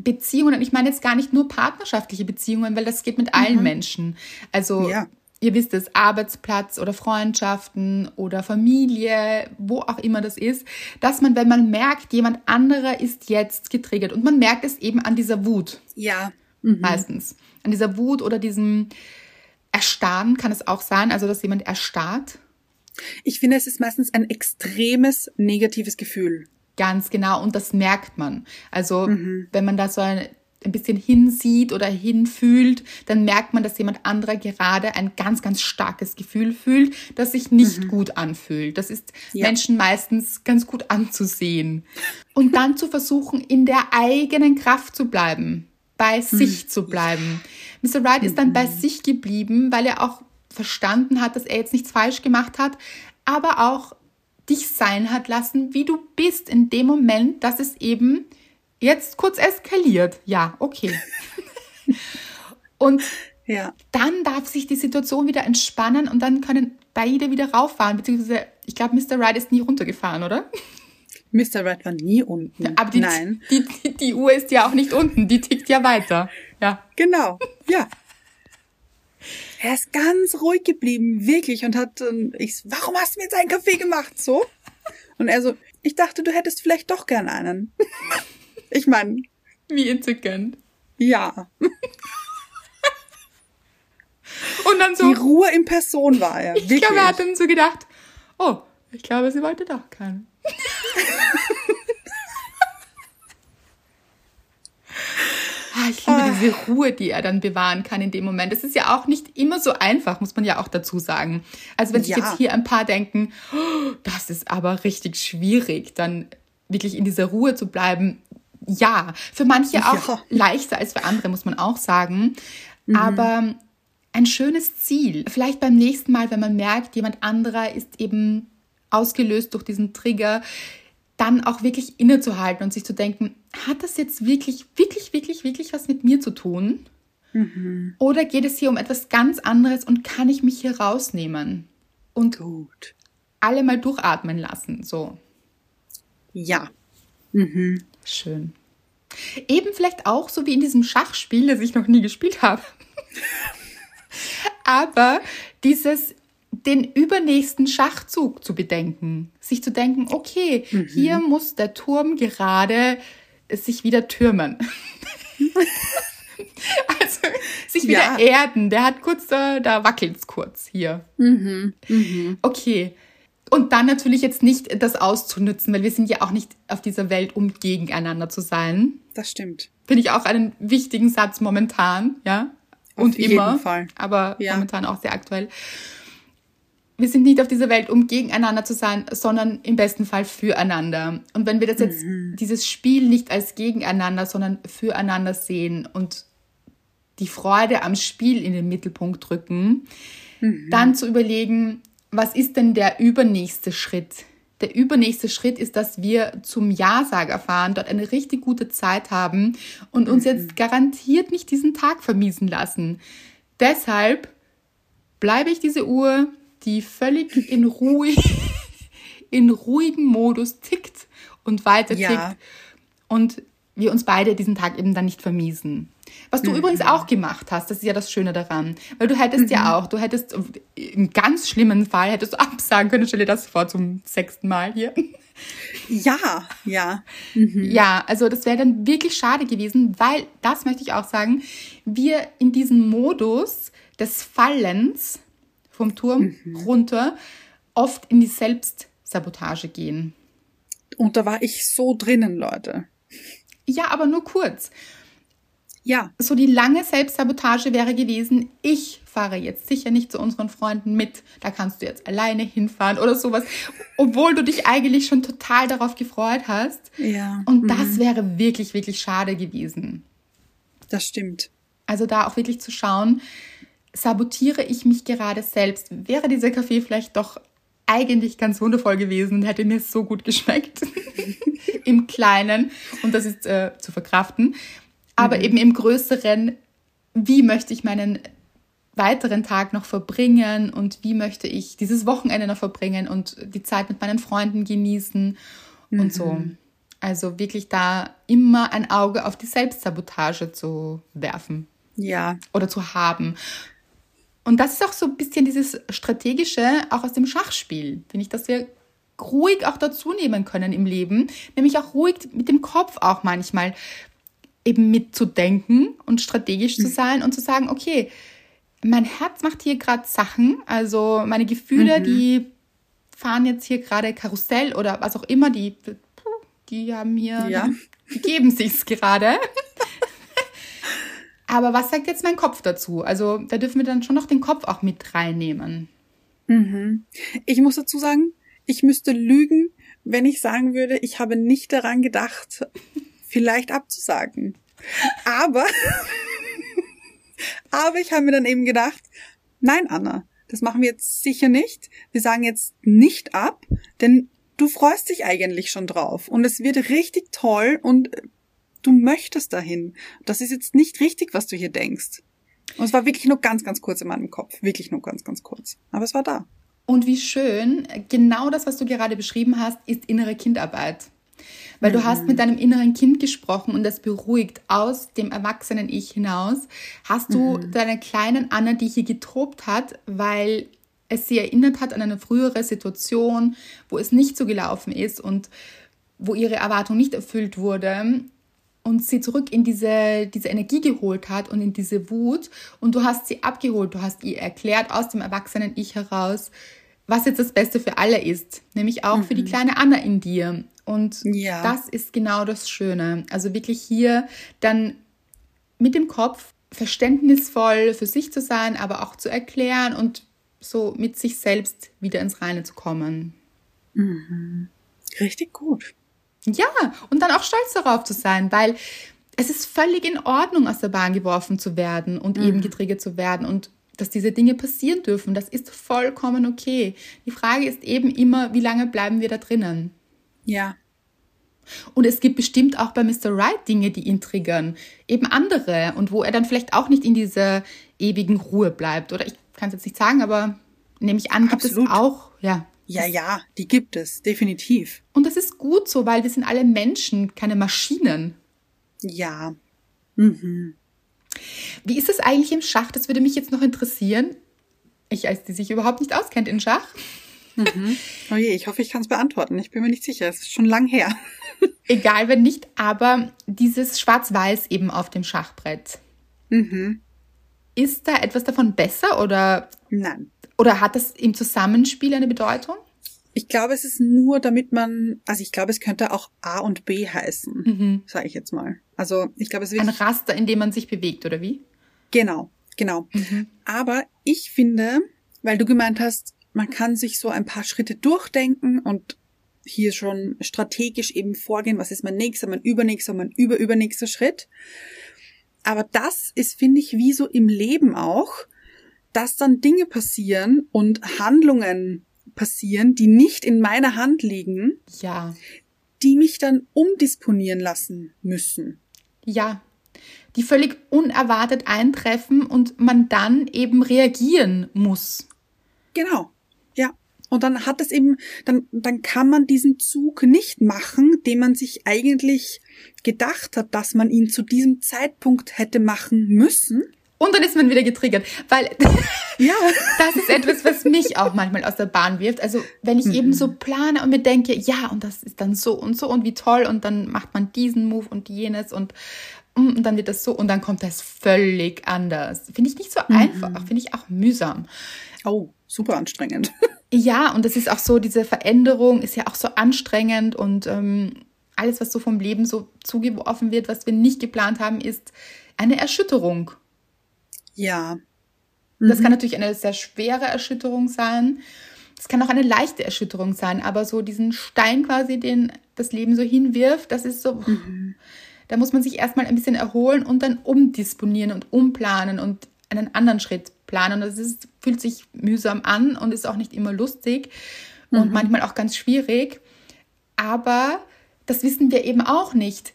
Beziehungen, und ich meine jetzt gar nicht nur partnerschaftliche Beziehungen, weil das geht mit allen Menschen. Also, Mhm. Ja. ihr wisst es, Arbeitsplatz oder Freundschaften oder Familie, wo auch immer das ist, dass man, wenn man merkt, jemand anderer ist jetzt getriggert und man merkt es eben an dieser Wut Ja. meistens, an dieser Wut oder diesem Erstarren kann es auch sein, also dass jemand erstarrt. Ich finde, es ist meistens ein extremes negatives Gefühl. Ganz genau, und das merkt man. Also, wenn man da so ein, ein bisschen hinsieht oder hinfühlt, dann merkt man, dass jemand anderer gerade ein ganz, ganz starkes Gefühl fühlt, das sich nicht gut anfühlt. Das ist Ja. Menschen meistens ganz gut anzusehen. Und dann zu versuchen, in der eigenen Kraft zu bleiben, bei sich zu bleiben. Mr. Wright ist dann bei sich geblieben, weil er auch verstanden hat, dass er jetzt nichts falsch gemacht hat, aber auch dich sein hat lassen, wie du bist in dem Moment, dass es eben jetzt kurz eskaliert. Ja, okay. [LAUGHS] und Ja. dann darf sich die Situation wieder entspannen und dann können beide wieder rauffahren, beziehungsweise ich glaube, Mr. Wright ist nie runtergefahren, oder? Mr. Red war nie unten. Aber die, Nein. Die, die, die Uhr ist ja auch nicht unten, die tickt ja weiter. Ja. Genau. Ja. Er ist ganz ruhig geblieben, wirklich, und hat, ähm, ich, warum hast du mir jetzt einen Kaffee gemacht? So. Und er so, ich dachte, du hättest vielleicht doch gern einen. [LAUGHS] Ich meine. Wie entzückend. Ja. Und dann so. Die Ruhe in Person war er. Ich glaube, er hat dann so gedacht, oh, ich glaube, sie wollte doch keinen. [LAUGHS] Ah, ich liebe diese Ruhe, die er dann bewahren kann in dem Moment. Es ist ja auch nicht immer so einfach, muss man ja auch dazu sagen. Also wenn sich Ja. jetzt hier ein paar denken, oh, das ist aber richtig schwierig, dann wirklich in dieser Ruhe zu bleiben. Ja, für manche auch Ja. leichter als für andere, muss man auch sagen. Aber ein schönes Ziel. Vielleicht beim nächsten Mal, wenn man merkt, jemand anderer ist eben ausgelöst durch diesen Trigger, dann auch wirklich innezuhalten und sich zu denken, hat das jetzt wirklich, wirklich, wirklich, wirklich was mit mir zu tun? Oder geht es hier um etwas ganz anderes und kann ich mich hier rausnehmen und Gut. alle mal durchatmen lassen? So. Ja. Schön. Eben vielleicht auch so wie in diesem Schachspiel, das ich noch nie gespielt habe. [LAUGHS] Aber dieses, den übernächsten Schachzug zu bedenken. Sich zu denken, okay, hier muss der Turm gerade sich wieder türmen. [LAUGHS] also sich wieder Ja. erden. Der hat kurz, da, da wackelt's kurz hier. Okay. Und dann natürlich jetzt nicht das auszunützen, weil wir sind ja auch nicht auf dieser Welt, um gegeneinander zu sein. Das stimmt. Finde ich auch einen wichtigen Satz momentan, ja. Und jeden immer. Fall. Aber Ja. momentan auch sehr aktuell. Wir sind nicht auf dieser Welt, um gegeneinander zu sein, sondern im besten Fall füreinander. Und wenn wir das jetzt, dieses Spiel nicht als gegeneinander, sondern füreinander sehen und die Freude am Spiel in den Mittelpunkt drücken, dann zu überlegen, was ist denn der übernächste Schritt? Der übernächste Schritt ist, dass wir zum Ja-Sager fahren, dort eine richtig gute Zeit haben und uns jetzt garantiert nicht diesen Tag vermiesen lassen. Deshalb bleibe ich diese Uhr, die völlig in Ruhe, [LAUGHS] in ruhigem Modus tickt und weiter Ja. tickt und wir uns beide diesen Tag eben dann nicht vermiesen. Was du übrigens auch gemacht hast, das ist ja das Schöne daran. Weil du hättest ja auch, du hättest im ganz schlimmen Fall hättest du absagen können, stell dir das vor zum sechsten Mal hier. Ja, ja. Ja, also das wäre dann wirklich schade gewesen, weil, das möchte ich auch sagen, wir in diesem Modus des Fallens vom Turm runter oft in die Selbstsabotage gehen. Und da war ich so drinnen, Leute. Ja, aber nur kurz. Ja. So die lange Selbstsabotage wäre gewesen, ich fahre jetzt sicher nicht zu unseren Freunden mit, da kannst du jetzt alleine hinfahren oder sowas, obwohl du dich eigentlich schon total darauf gefreut hast. Ja. Und das wäre wirklich, wirklich schade gewesen. Das stimmt. Also da auch wirklich zu schauen, sabotiere ich mich gerade selbst? Wäre dieser Kaffee vielleicht doch eigentlich ganz wundervoll gewesen und hätte mir so gut geschmeckt [LAUGHS] im Kleinen und das ist äh, zu verkraften. Aber eben im Größeren, wie möchte ich meinen weiteren Tag noch verbringen und wie möchte ich dieses Wochenende noch verbringen und die Zeit mit meinen Freunden genießen und so. Also wirklich da immer ein Auge auf die Selbstsabotage zu werfen Ja. oder zu haben. Und das ist auch so ein bisschen dieses Strategische, auch aus dem Schachspiel, finde ich, dass wir ruhig auch dazu nehmen können im Leben, nämlich auch ruhig mit dem Kopf auch manchmal eben mitzudenken und strategisch zu sein und zu sagen, okay, mein Herz macht hier gerade Sachen, also meine Gefühle, die fahren jetzt hier gerade Karussell oder was auch immer, die, die haben hier, Ja. die geben sich's gerade. [LAUGHS] Aber was sagt jetzt mein Kopf dazu? Also da dürfen wir dann schon noch den Kopf auch mit reinnehmen. Ich muss dazu sagen, ich müsste lügen, wenn ich sagen würde, ich habe nicht daran gedacht, vielleicht abzusagen. Aber, [LAUGHS] aber ich habe mir dann eben gedacht, nein, Anna, das machen wir jetzt sicher nicht. Wir sagen jetzt nicht ab, denn du freust dich eigentlich schon drauf und es wird richtig toll und du möchtest dahin. Das ist jetzt nicht richtig, was du hier denkst. Und es war wirklich nur ganz, ganz kurz in meinem Kopf. Wirklich nur ganz, ganz kurz. Aber es war da. Und wie schön, genau das, was du gerade beschrieben hast, ist innere Kindarbeit. Weil du hast mit deinem inneren Kind gesprochen und das beruhigt aus dem erwachsenen Ich hinaus. Hast du mhm. deiner kleinen Anna, die hier getobt hat, weil es sie erinnert hat an eine frühere Situation, wo es nicht so gelaufen ist und wo ihre Erwartung nicht erfüllt wurde, und sie zurück in diese, diese Energie geholt hat und in diese Wut. Und du hast sie abgeholt, du hast ihr erklärt aus dem erwachsenen Ich heraus, was jetzt das Beste für alle ist, nämlich auch mhm. für die mhm. kleine Anna in dir. Und ja. das ist genau das Schöne. Also wirklich hier dann mit dem Kopf verständnisvoll für sich zu sein, aber auch zu erklären und so mit sich selbst wieder ins Reine zu kommen. Mhm. Richtig gut. Ja, und dann auch stolz darauf zu sein, weil es ist völlig in Ordnung, aus der Bahn geworfen zu werden und mhm. eben getriggert zu werden und dass diese Dinge passieren dürfen. Das ist vollkommen okay. Die Frage ist eben immer, wie lange bleiben wir da drinnen? Ja. Und es gibt bestimmt auch bei Mr. Right Dinge, die ihn triggern. Eben andere. Und wo er dann vielleicht auch nicht in dieser ewigen Ruhe bleibt. Oder ich kann es jetzt nicht sagen, aber nehme ich an, gibt Absolut. es auch, ja. Ja, ja, die gibt es, definitiv. Und das ist gut so, weil wir sind alle Menschen, keine Maschinen. Ja. Mhm. Wie ist es eigentlich im Schach? Das würde mich jetzt noch interessieren. Ich, als die sich überhaupt nicht auskennt in Schach. Mhm. Oh je, ich hoffe, ich kann es beantworten. Ich bin mir nicht sicher. Es ist schon lang her. [LAUGHS] Egal, wenn nicht, aber dieses Schwarz-Weiß eben auf dem Schachbrett. Mhm. Ist da etwas davon besser oder? Nein. Oder hat das im Zusammenspiel eine Bedeutung? Ich glaube, es ist nur, damit man, also ich glaube, es könnte auch A und B heißen, mhm. sage ich jetzt mal. Also ich glaube, es wird ein Raster, in dem man sich bewegt, oder wie? Genau, genau. Mhm. Aber ich finde, weil du gemeint hast, man kann sich so ein paar Schritte durchdenken und hier schon strategisch eben vorgehen, was ist mein nächster, mein übernächster, mein überübernächster Schritt. Aber das ist, finde ich, wie so im Leben auch dass dann Dinge passieren und Handlungen passieren, die nicht in meiner Hand liegen. Ja. Die mich dann umdisponieren lassen müssen. Ja. Die völlig unerwartet eintreffen und man dann eben reagieren muss. Genau. Ja. Und dann hat es eben, dann, dann kann man diesen Zug nicht machen, den man sich eigentlich gedacht hat, dass man ihn zu diesem Zeitpunkt hätte machen müssen. Und dann ist man wieder getriggert, weil [LAUGHS] ja. das ist etwas, was mich auch manchmal aus der Bahn wirft. Also wenn ich mhm. eben so plane und mir denke, ja, und das ist dann so und so und wie toll und dann macht man diesen Move und jenes und, mm, und dann wird das so und dann kommt das völlig anders. Finde ich nicht so mhm. einfach, finde ich auch mühsam. Oh, super anstrengend. Ja, und das ist auch so, diese Veränderung ist ja auch so anstrengend und ähm, alles, was so vom Leben so zugeworfen wird, was wir nicht geplant haben, ist eine Erschütterung. Ja. Mhm. Das kann natürlich eine sehr schwere Erschütterung sein. Es kann auch eine leichte Erschütterung sein, aber so diesen Stein quasi, den das Leben so hinwirft, das ist so, mhm. da muss man sich erstmal ein bisschen erholen und dann umdisponieren und umplanen und einen anderen Schritt planen. Das ist, fühlt sich mühsam an und ist auch nicht immer lustig mhm. und manchmal auch ganz schwierig. Aber das wissen wir eben auch nicht,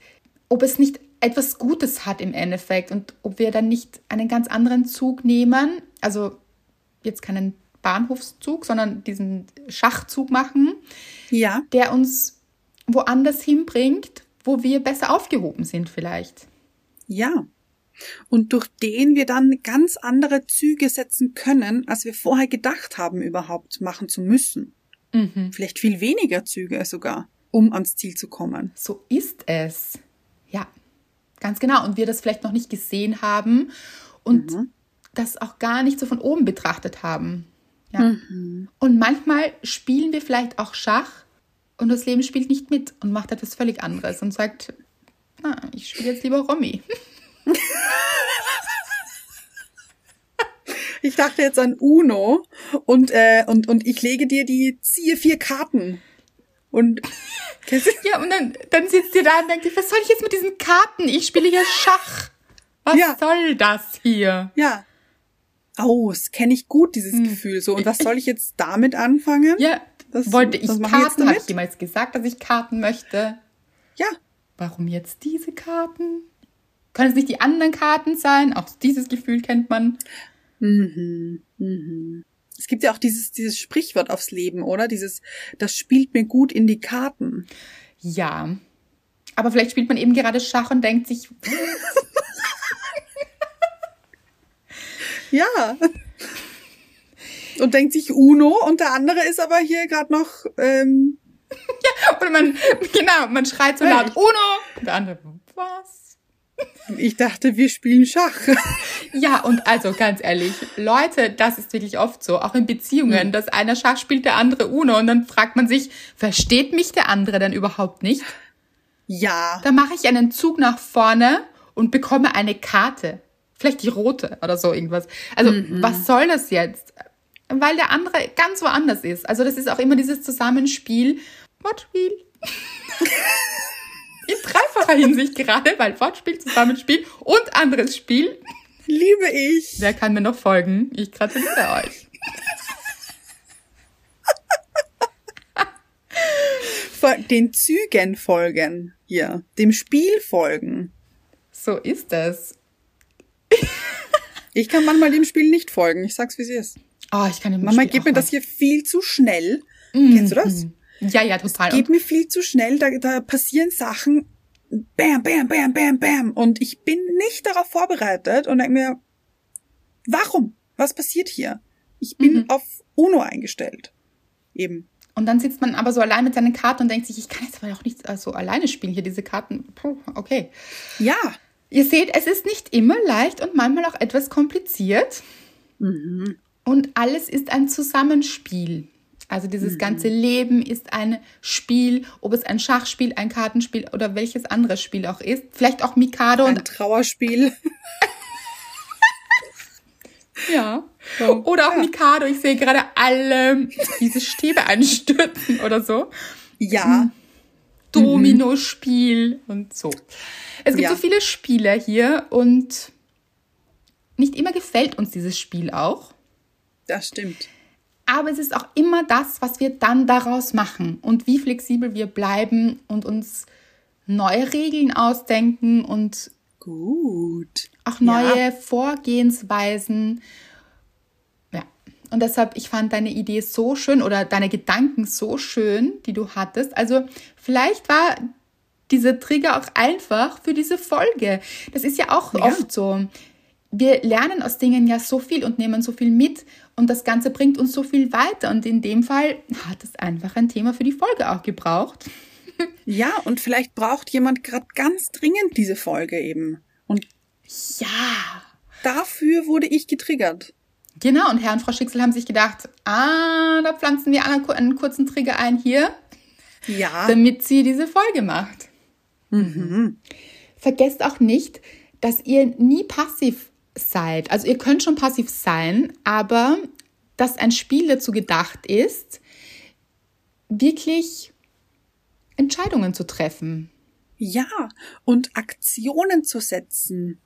ob es nicht etwas Gutes hat im Endeffekt und ob wir dann nicht einen ganz anderen Zug nehmen, also jetzt keinen Bahnhofszug, sondern diesen Schachzug machen, ja. der uns woanders hinbringt, wo wir besser aufgehoben sind vielleicht. Ja. Und durch den wir dann ganz andere Züge setzen können, als wir vorher gedacht haben, überhaupt machen zu müssen. Mhm. Vielleicht viel weniger Züge sogar, um ans Ziel zu kommen. So ist es. Ja. Ganz genau. Und wir das vielleicht noch nicht gesehen haben und mhm. das auch gar nicht so von oben betrachtet haben. Ja. Mhm. Und manchmal spielen wir vielleicht auch Schach und das Leben spielt nicht mit und macht etwas völlig anderes und sagt, na, ich spiele jetzt lieber Romy. Ich dachte jetzt an Uno und, äh, und, und ich lege dir die ziehe vier Karten. Und [LAUGHS] ja, und dann, dann sitzt ihr da und denkt, was soll ich jetzt mit diesen Karten? Ich spiele hier Schach. Was ja. soll das hier? Ja. Oh, das kenne ich gut, dieses hm. Gefühl. So, und was soll ich jetzt damit anfangen? Ja, das, wollte ich Karten? Habe ich jemals gesagt, dass ich Karten möchte? Ja. Warum jetzt diese Karten? Können es nicht die anderen Karten sein? Auch dieses Gefühl kennt man. Mhm. Mhm. Es gibt ja auch dieses, dieses Sprichwort aufs Leben, oder? Dieses, das spielt mir gut in die Karten. Ja. Aber vielleicht spielt man eben gerade Schach und denkt sich, Ja. Und denkt sich Uno und der andere ist aber hier gerade noch ähm, [LAUGHS] und man, genau, man schreit so laut, Uno. Und der andere, was? ich dachte, wir spielen Schach. Ja, und also ganz ehrlich, Leute, das ist wirklich oft so, auch in Beziehungen, dass einer Schach spielt, der andere Uno und dann fragt man sich, versteht mich der andere denn überhaupt nicht? Ja. Da mache ich einen Zug nach vorne und bekomme eine Karte. Vielleicht die rote oder so irgendwas. Also, was soll das jetzt? Weil der andere ganz woanders ist. Also, das ist auch immer dieses Zusammenspiel. Wortspiel. [LAUGHS] In dreifacher Hinsicht gerade, weil Wortspiel, Zusammenspiel und anderes Spiel. Liebe ich. Wer kann mir noch folgen? Ich gratuliere [LAUGHS] euch. Den Zügen folgen hier. Dem Spiel folgen. So ist es. [LAUGHS] Ich kann manchmal dem Spiel nicht folgen. Ich sag's, wie es ist. Oh, ich kann dem Manchmal Spiel geht mir das hier viel zu schnell. Kennst du das? nicht. Ja, ja, total. Geht mir viel zu schnell. Da, da passieren Sachen. Bam, bam, bam, bam, bam. Und ich bin nicht darauf vorbereitet und denke mir, warum? Was passiert hier? Ich bin auf Uno eingestellt. Eben. Und dann sitzt man aber so allein mit seinen Karten und denkt sich, ich kann jetzt aber auch nicht äh, so alleine spielen hier, diese Karten. Puh, okay. Ja. Ihr seht, es ist nicht immer leicht und manchmal auch etwas kompliziert. Und alles ist ein Zusammenspiel. Also dieses ganze Leben ist ein Spiel, ob es ein Schachspiel, ein Kartenspiel oder welches anderes Spiel auch ist. Vielleicht auch Mikado Ein und Trauerspiel. [LAUGHS] ja. Oder auch Mikado. Ich sehe gerade alle diese Stäbe einstürzen oder so. Ja. Domino-Spiel und so. Es gibt Ja. so viele Spiele hier und nicht immer gefällt uns dieses Spiel auch. Das stimmt. Aber es ist auch immer das, was wir dann daraus machen und wie flexibel wir bleiben und uns neue Regeln ausdenken und Gut. auch neue Ja. Vorgehensweisen. Ja. Und deshalb, ich fand deine Idee so schön oder deine Gedanken so schön, die du hattest. Also vielleicht war dieser Trigger auch einfach für diese Folge. Das ist ja auch Ja. oft so. Wir lernen aus Dingen ja so viel und nehmen so viel mit und das Ganze bringt uns so viel weiter. Und in dem Fall hat es einfach ein Thema für die Folge auch gebraucht. [LAUGHS] Ja, und vielleicht braucht jemand gerade ganz dringend diese Folge eben. Und Ja. dafür wurde ich getriggert. Genau, und Herr und Frau Schicksal haben sich gedacht, ah, da pflanzen wir einen, kurzen Trigger ein hier, Ja. damit sie diese Folge macht. Vergesst auch nicht, dass ihr nie passiv seid. Also ihr könnt schon passiv sein, aber dass ein Spiel dazu gedacht ist, wirklich Entscheidungen zu treffen. Ja, und Aktionen zu setzen,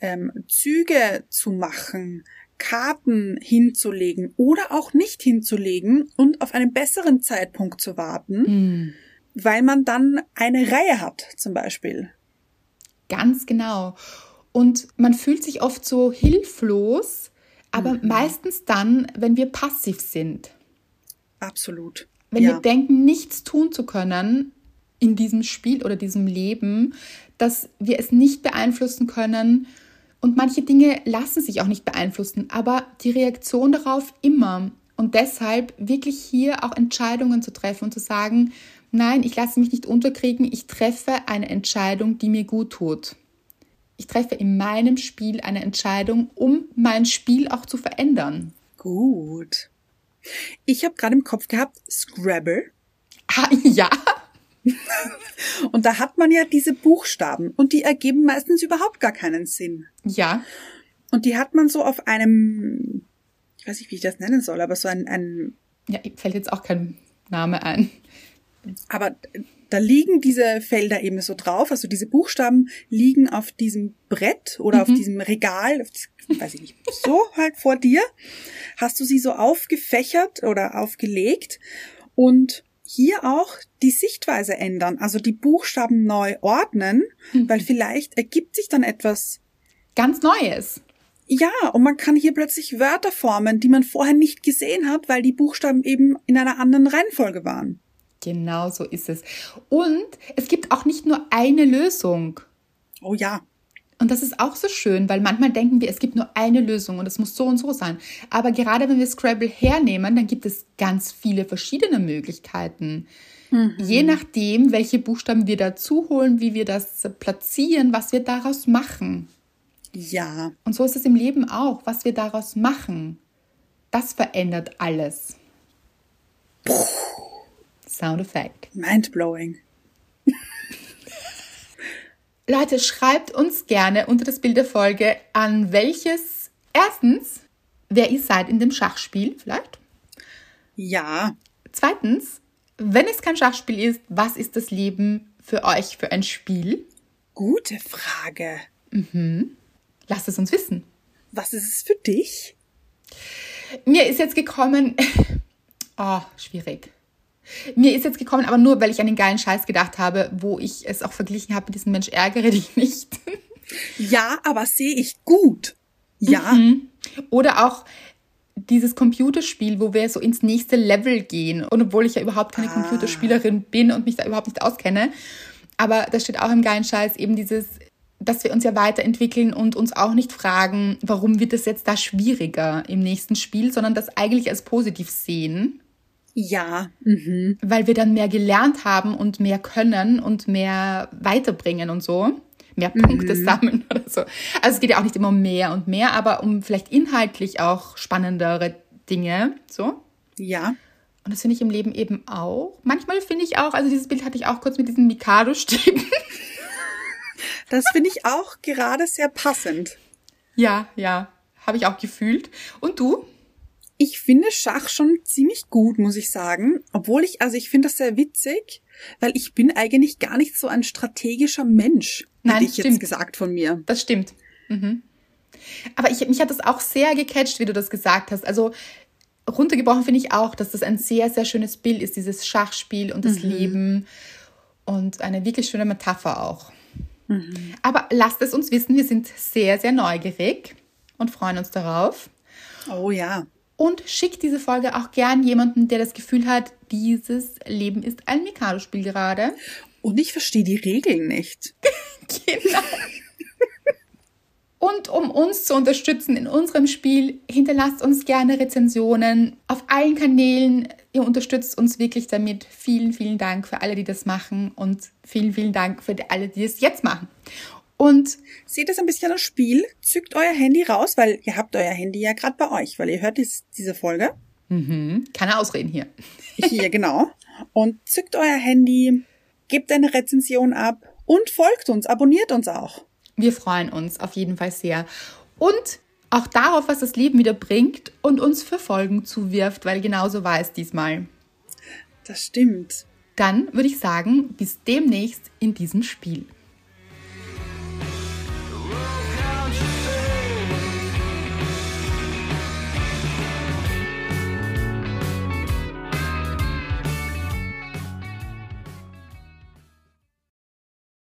ähm, Züge zu machen, Karten hinzulegen oder auch nicht hinzulegen und auf einen besseren Zeitpunkt zu warten, weil man dann eine Reihe hat, zum Beispiel. Ganz genau. Und man fühlt sich oft so hilflos, aber meistens dann, wenn wir passiv sind. Absolut. Wenn ja. wir denken, nichts tun zu können in diesem Spiel oder diesem Leben, dass wir es nicht beeinflussen können. Und manche Dinge lassen sich auch nicht beeinflussen, aber die Reaktion darauf immer. Und deshalb wirklich hier auch Entscheidungen zu treffen und zu sagen, nein, ich lasse mich nicht unterkriegen, ich treffe eine Entscheidung, die mir gut tut. Ich treffe in meinem Spiel eine Entscheidung, um mein Spiel auch zu verändern. Gut. Ich habe gerade im Kopf gehabt Scrabble Ah, ja, [LAUGHS] und da hat man ja diese Buchstaben und die ergeben meistens überhaupt gar keinen Sinn. ja, Und die hat man so auf einem, ich weiß nicht, wie ich das nennen soll, aber so ein, ein ja, fällt jetzt auch kein Name ein. aber da liegen diese Felder eben so drauf, also diese Buchstaben liegen auf diesem Brett oder auf diesem Regal, auf das- weiß ich nicht, so halt vor dir, hast du sie so aufgefächert oder aufgelegt und hier auch die Sichtweise ändern, also die Buchstaben neu ordnen, weil vielleicht ergibt sich dann etwas Ganz Neues. ja, und man kann hier plötzlich Wörter formen, die man vorher nicht gesehen hat, weil die Buchstaben eben in einer anderen Reihenfolge waren. Genau so ist es. Und es gibt auch nicht nur eine Lösung. Oh ja. Und das ist auch so schön, weil manchmal denken wir, es gibt nur eine Lösung und es muss so und so sein. Aber gerade wenn wir Scrabble hernehmen, dann gibt es ganz viele verschiedene Möglichkeiten. Mhm. Je nachdem, welche Buchstaben wir dazu holen, wie wir das platzieren, was wir daraus machen. Ja. Und so ist es im Leben auch, was wir daraus machen. Das verändert alles. Puh. Sound Effect. Mindblowing. [LAUGHS] Leute, schreibt uns gerne unter das Bild der Folge, an welches, erstens, wer ihr seid in dem Schachspiel vielleicht. Ja. Zweitens, wenn es kein Schachspiel ist, was ist das Leben für euch für ein Spiel? Gute Frage. Mhm. Lasst es uns wissen. Was ist es für dich? Mir ist jetzt gekommen, [LAUGHS] oh, schwierig. Mir ist jetzt gekommen, aber nur, weil ich an den geilen Scheiß gedacht habe, wo ich es auch verglichen habe mit diesem Mensch ärgere dich [LAUGHS] nicht. Ja, aber sehe ich gut. Ja. Mhm. Oder auch dieses Computerspiel, wo wir so ins nächste Level gehen. Und obwohl ich ja überhaupt keine ah. Computerspielerin bin und mich da überhaupt nicht auskenne. Aber das steht auch im geilen Scheiß, eben dieses, dass wir uns ja weiterentwickeln und uns auch nicht fragen, warum wird es jetzt da schwieriger im nächsten Spiel, sondern das eigentlich als positiv sehen. Ja. Mhm. Weil wir dann mehr gelernt haben und mehr können und mehr weiterbringen und so. Mehr Punkte mhm. sammeln oder so. Also es geht ja auch nicht immer um mehr und mehr, aber um vielleicht inhaltlich auch spannendere Dinge. So. Ja. Und das finde ich im Leben eben auch. Manchmal finde ich auch, also dieses Bild hatte ich auch kurz mit diesen Mikado-Stäben. [LAUGHS] Das finde ich auch gerade sehr passend. Ja, ja. Habe ich auch gefühlt. Und du? Ich finde Schach schon ziemlich gut, muss ich sagen. Obwohl ich, also ich finde das sehr witzig, weil ich bin eigentlich gar nicht so ein strategischer Mensch, Nein, hätte ich stimmt. jetzt gesagt von mir. Das stimmt. Mhm. Aber ich, mich hat das auch sehr gecatcht, wie du das gesagt hast. Also runtergebrochen finde ich auch, dass das ein sehr, sehr schönes Bild ist, dieses Schachspiel und das mhm. Leben und eine wirklich schöne Metapher auch. Mhm. Aber lasst es uns wissen, wir sind sehr, sehr neugierig und freuen uns darauf. Oh ja. Und schickt diese Folge auch gern jemanden, der das Gefühl hat, dieses Leben ist ein Mikado-Spiel gerade. Und ich verstehe die Regeln nicht. [LAUGHS] genau. Und um uns zu unterstützen in unserem Spiel, hinterlasst uns gerne Rezensionen auf allen Kanälen. Ihr unterstützt uns wirklich damit. Vielen, vielen Dank für alle, die das machen und vielen, vielen Dank für alle, die es jetzt machen. Und seht es ein bisschen als Spiel, zückt euer Handy raus, weil ihr habt euer Handy ja gerade bei euch, weil ihr hört dies, diese Folge. Mhm. Keine Ausreden hier. [LAUGHS] hier, genau. Und zückt euer Handy, gebt eine Rezension ab und folgt uns, abonniert uns auch. Wir freuen uns auf jeden Fall sehr. Und auch darauf, was das Leben wieder bringt und uns für Folgen zuwirft, weil genauso war es diesmal. Das stimmt. Dann würde ich sagen, bis demnächst in diesem Spiel.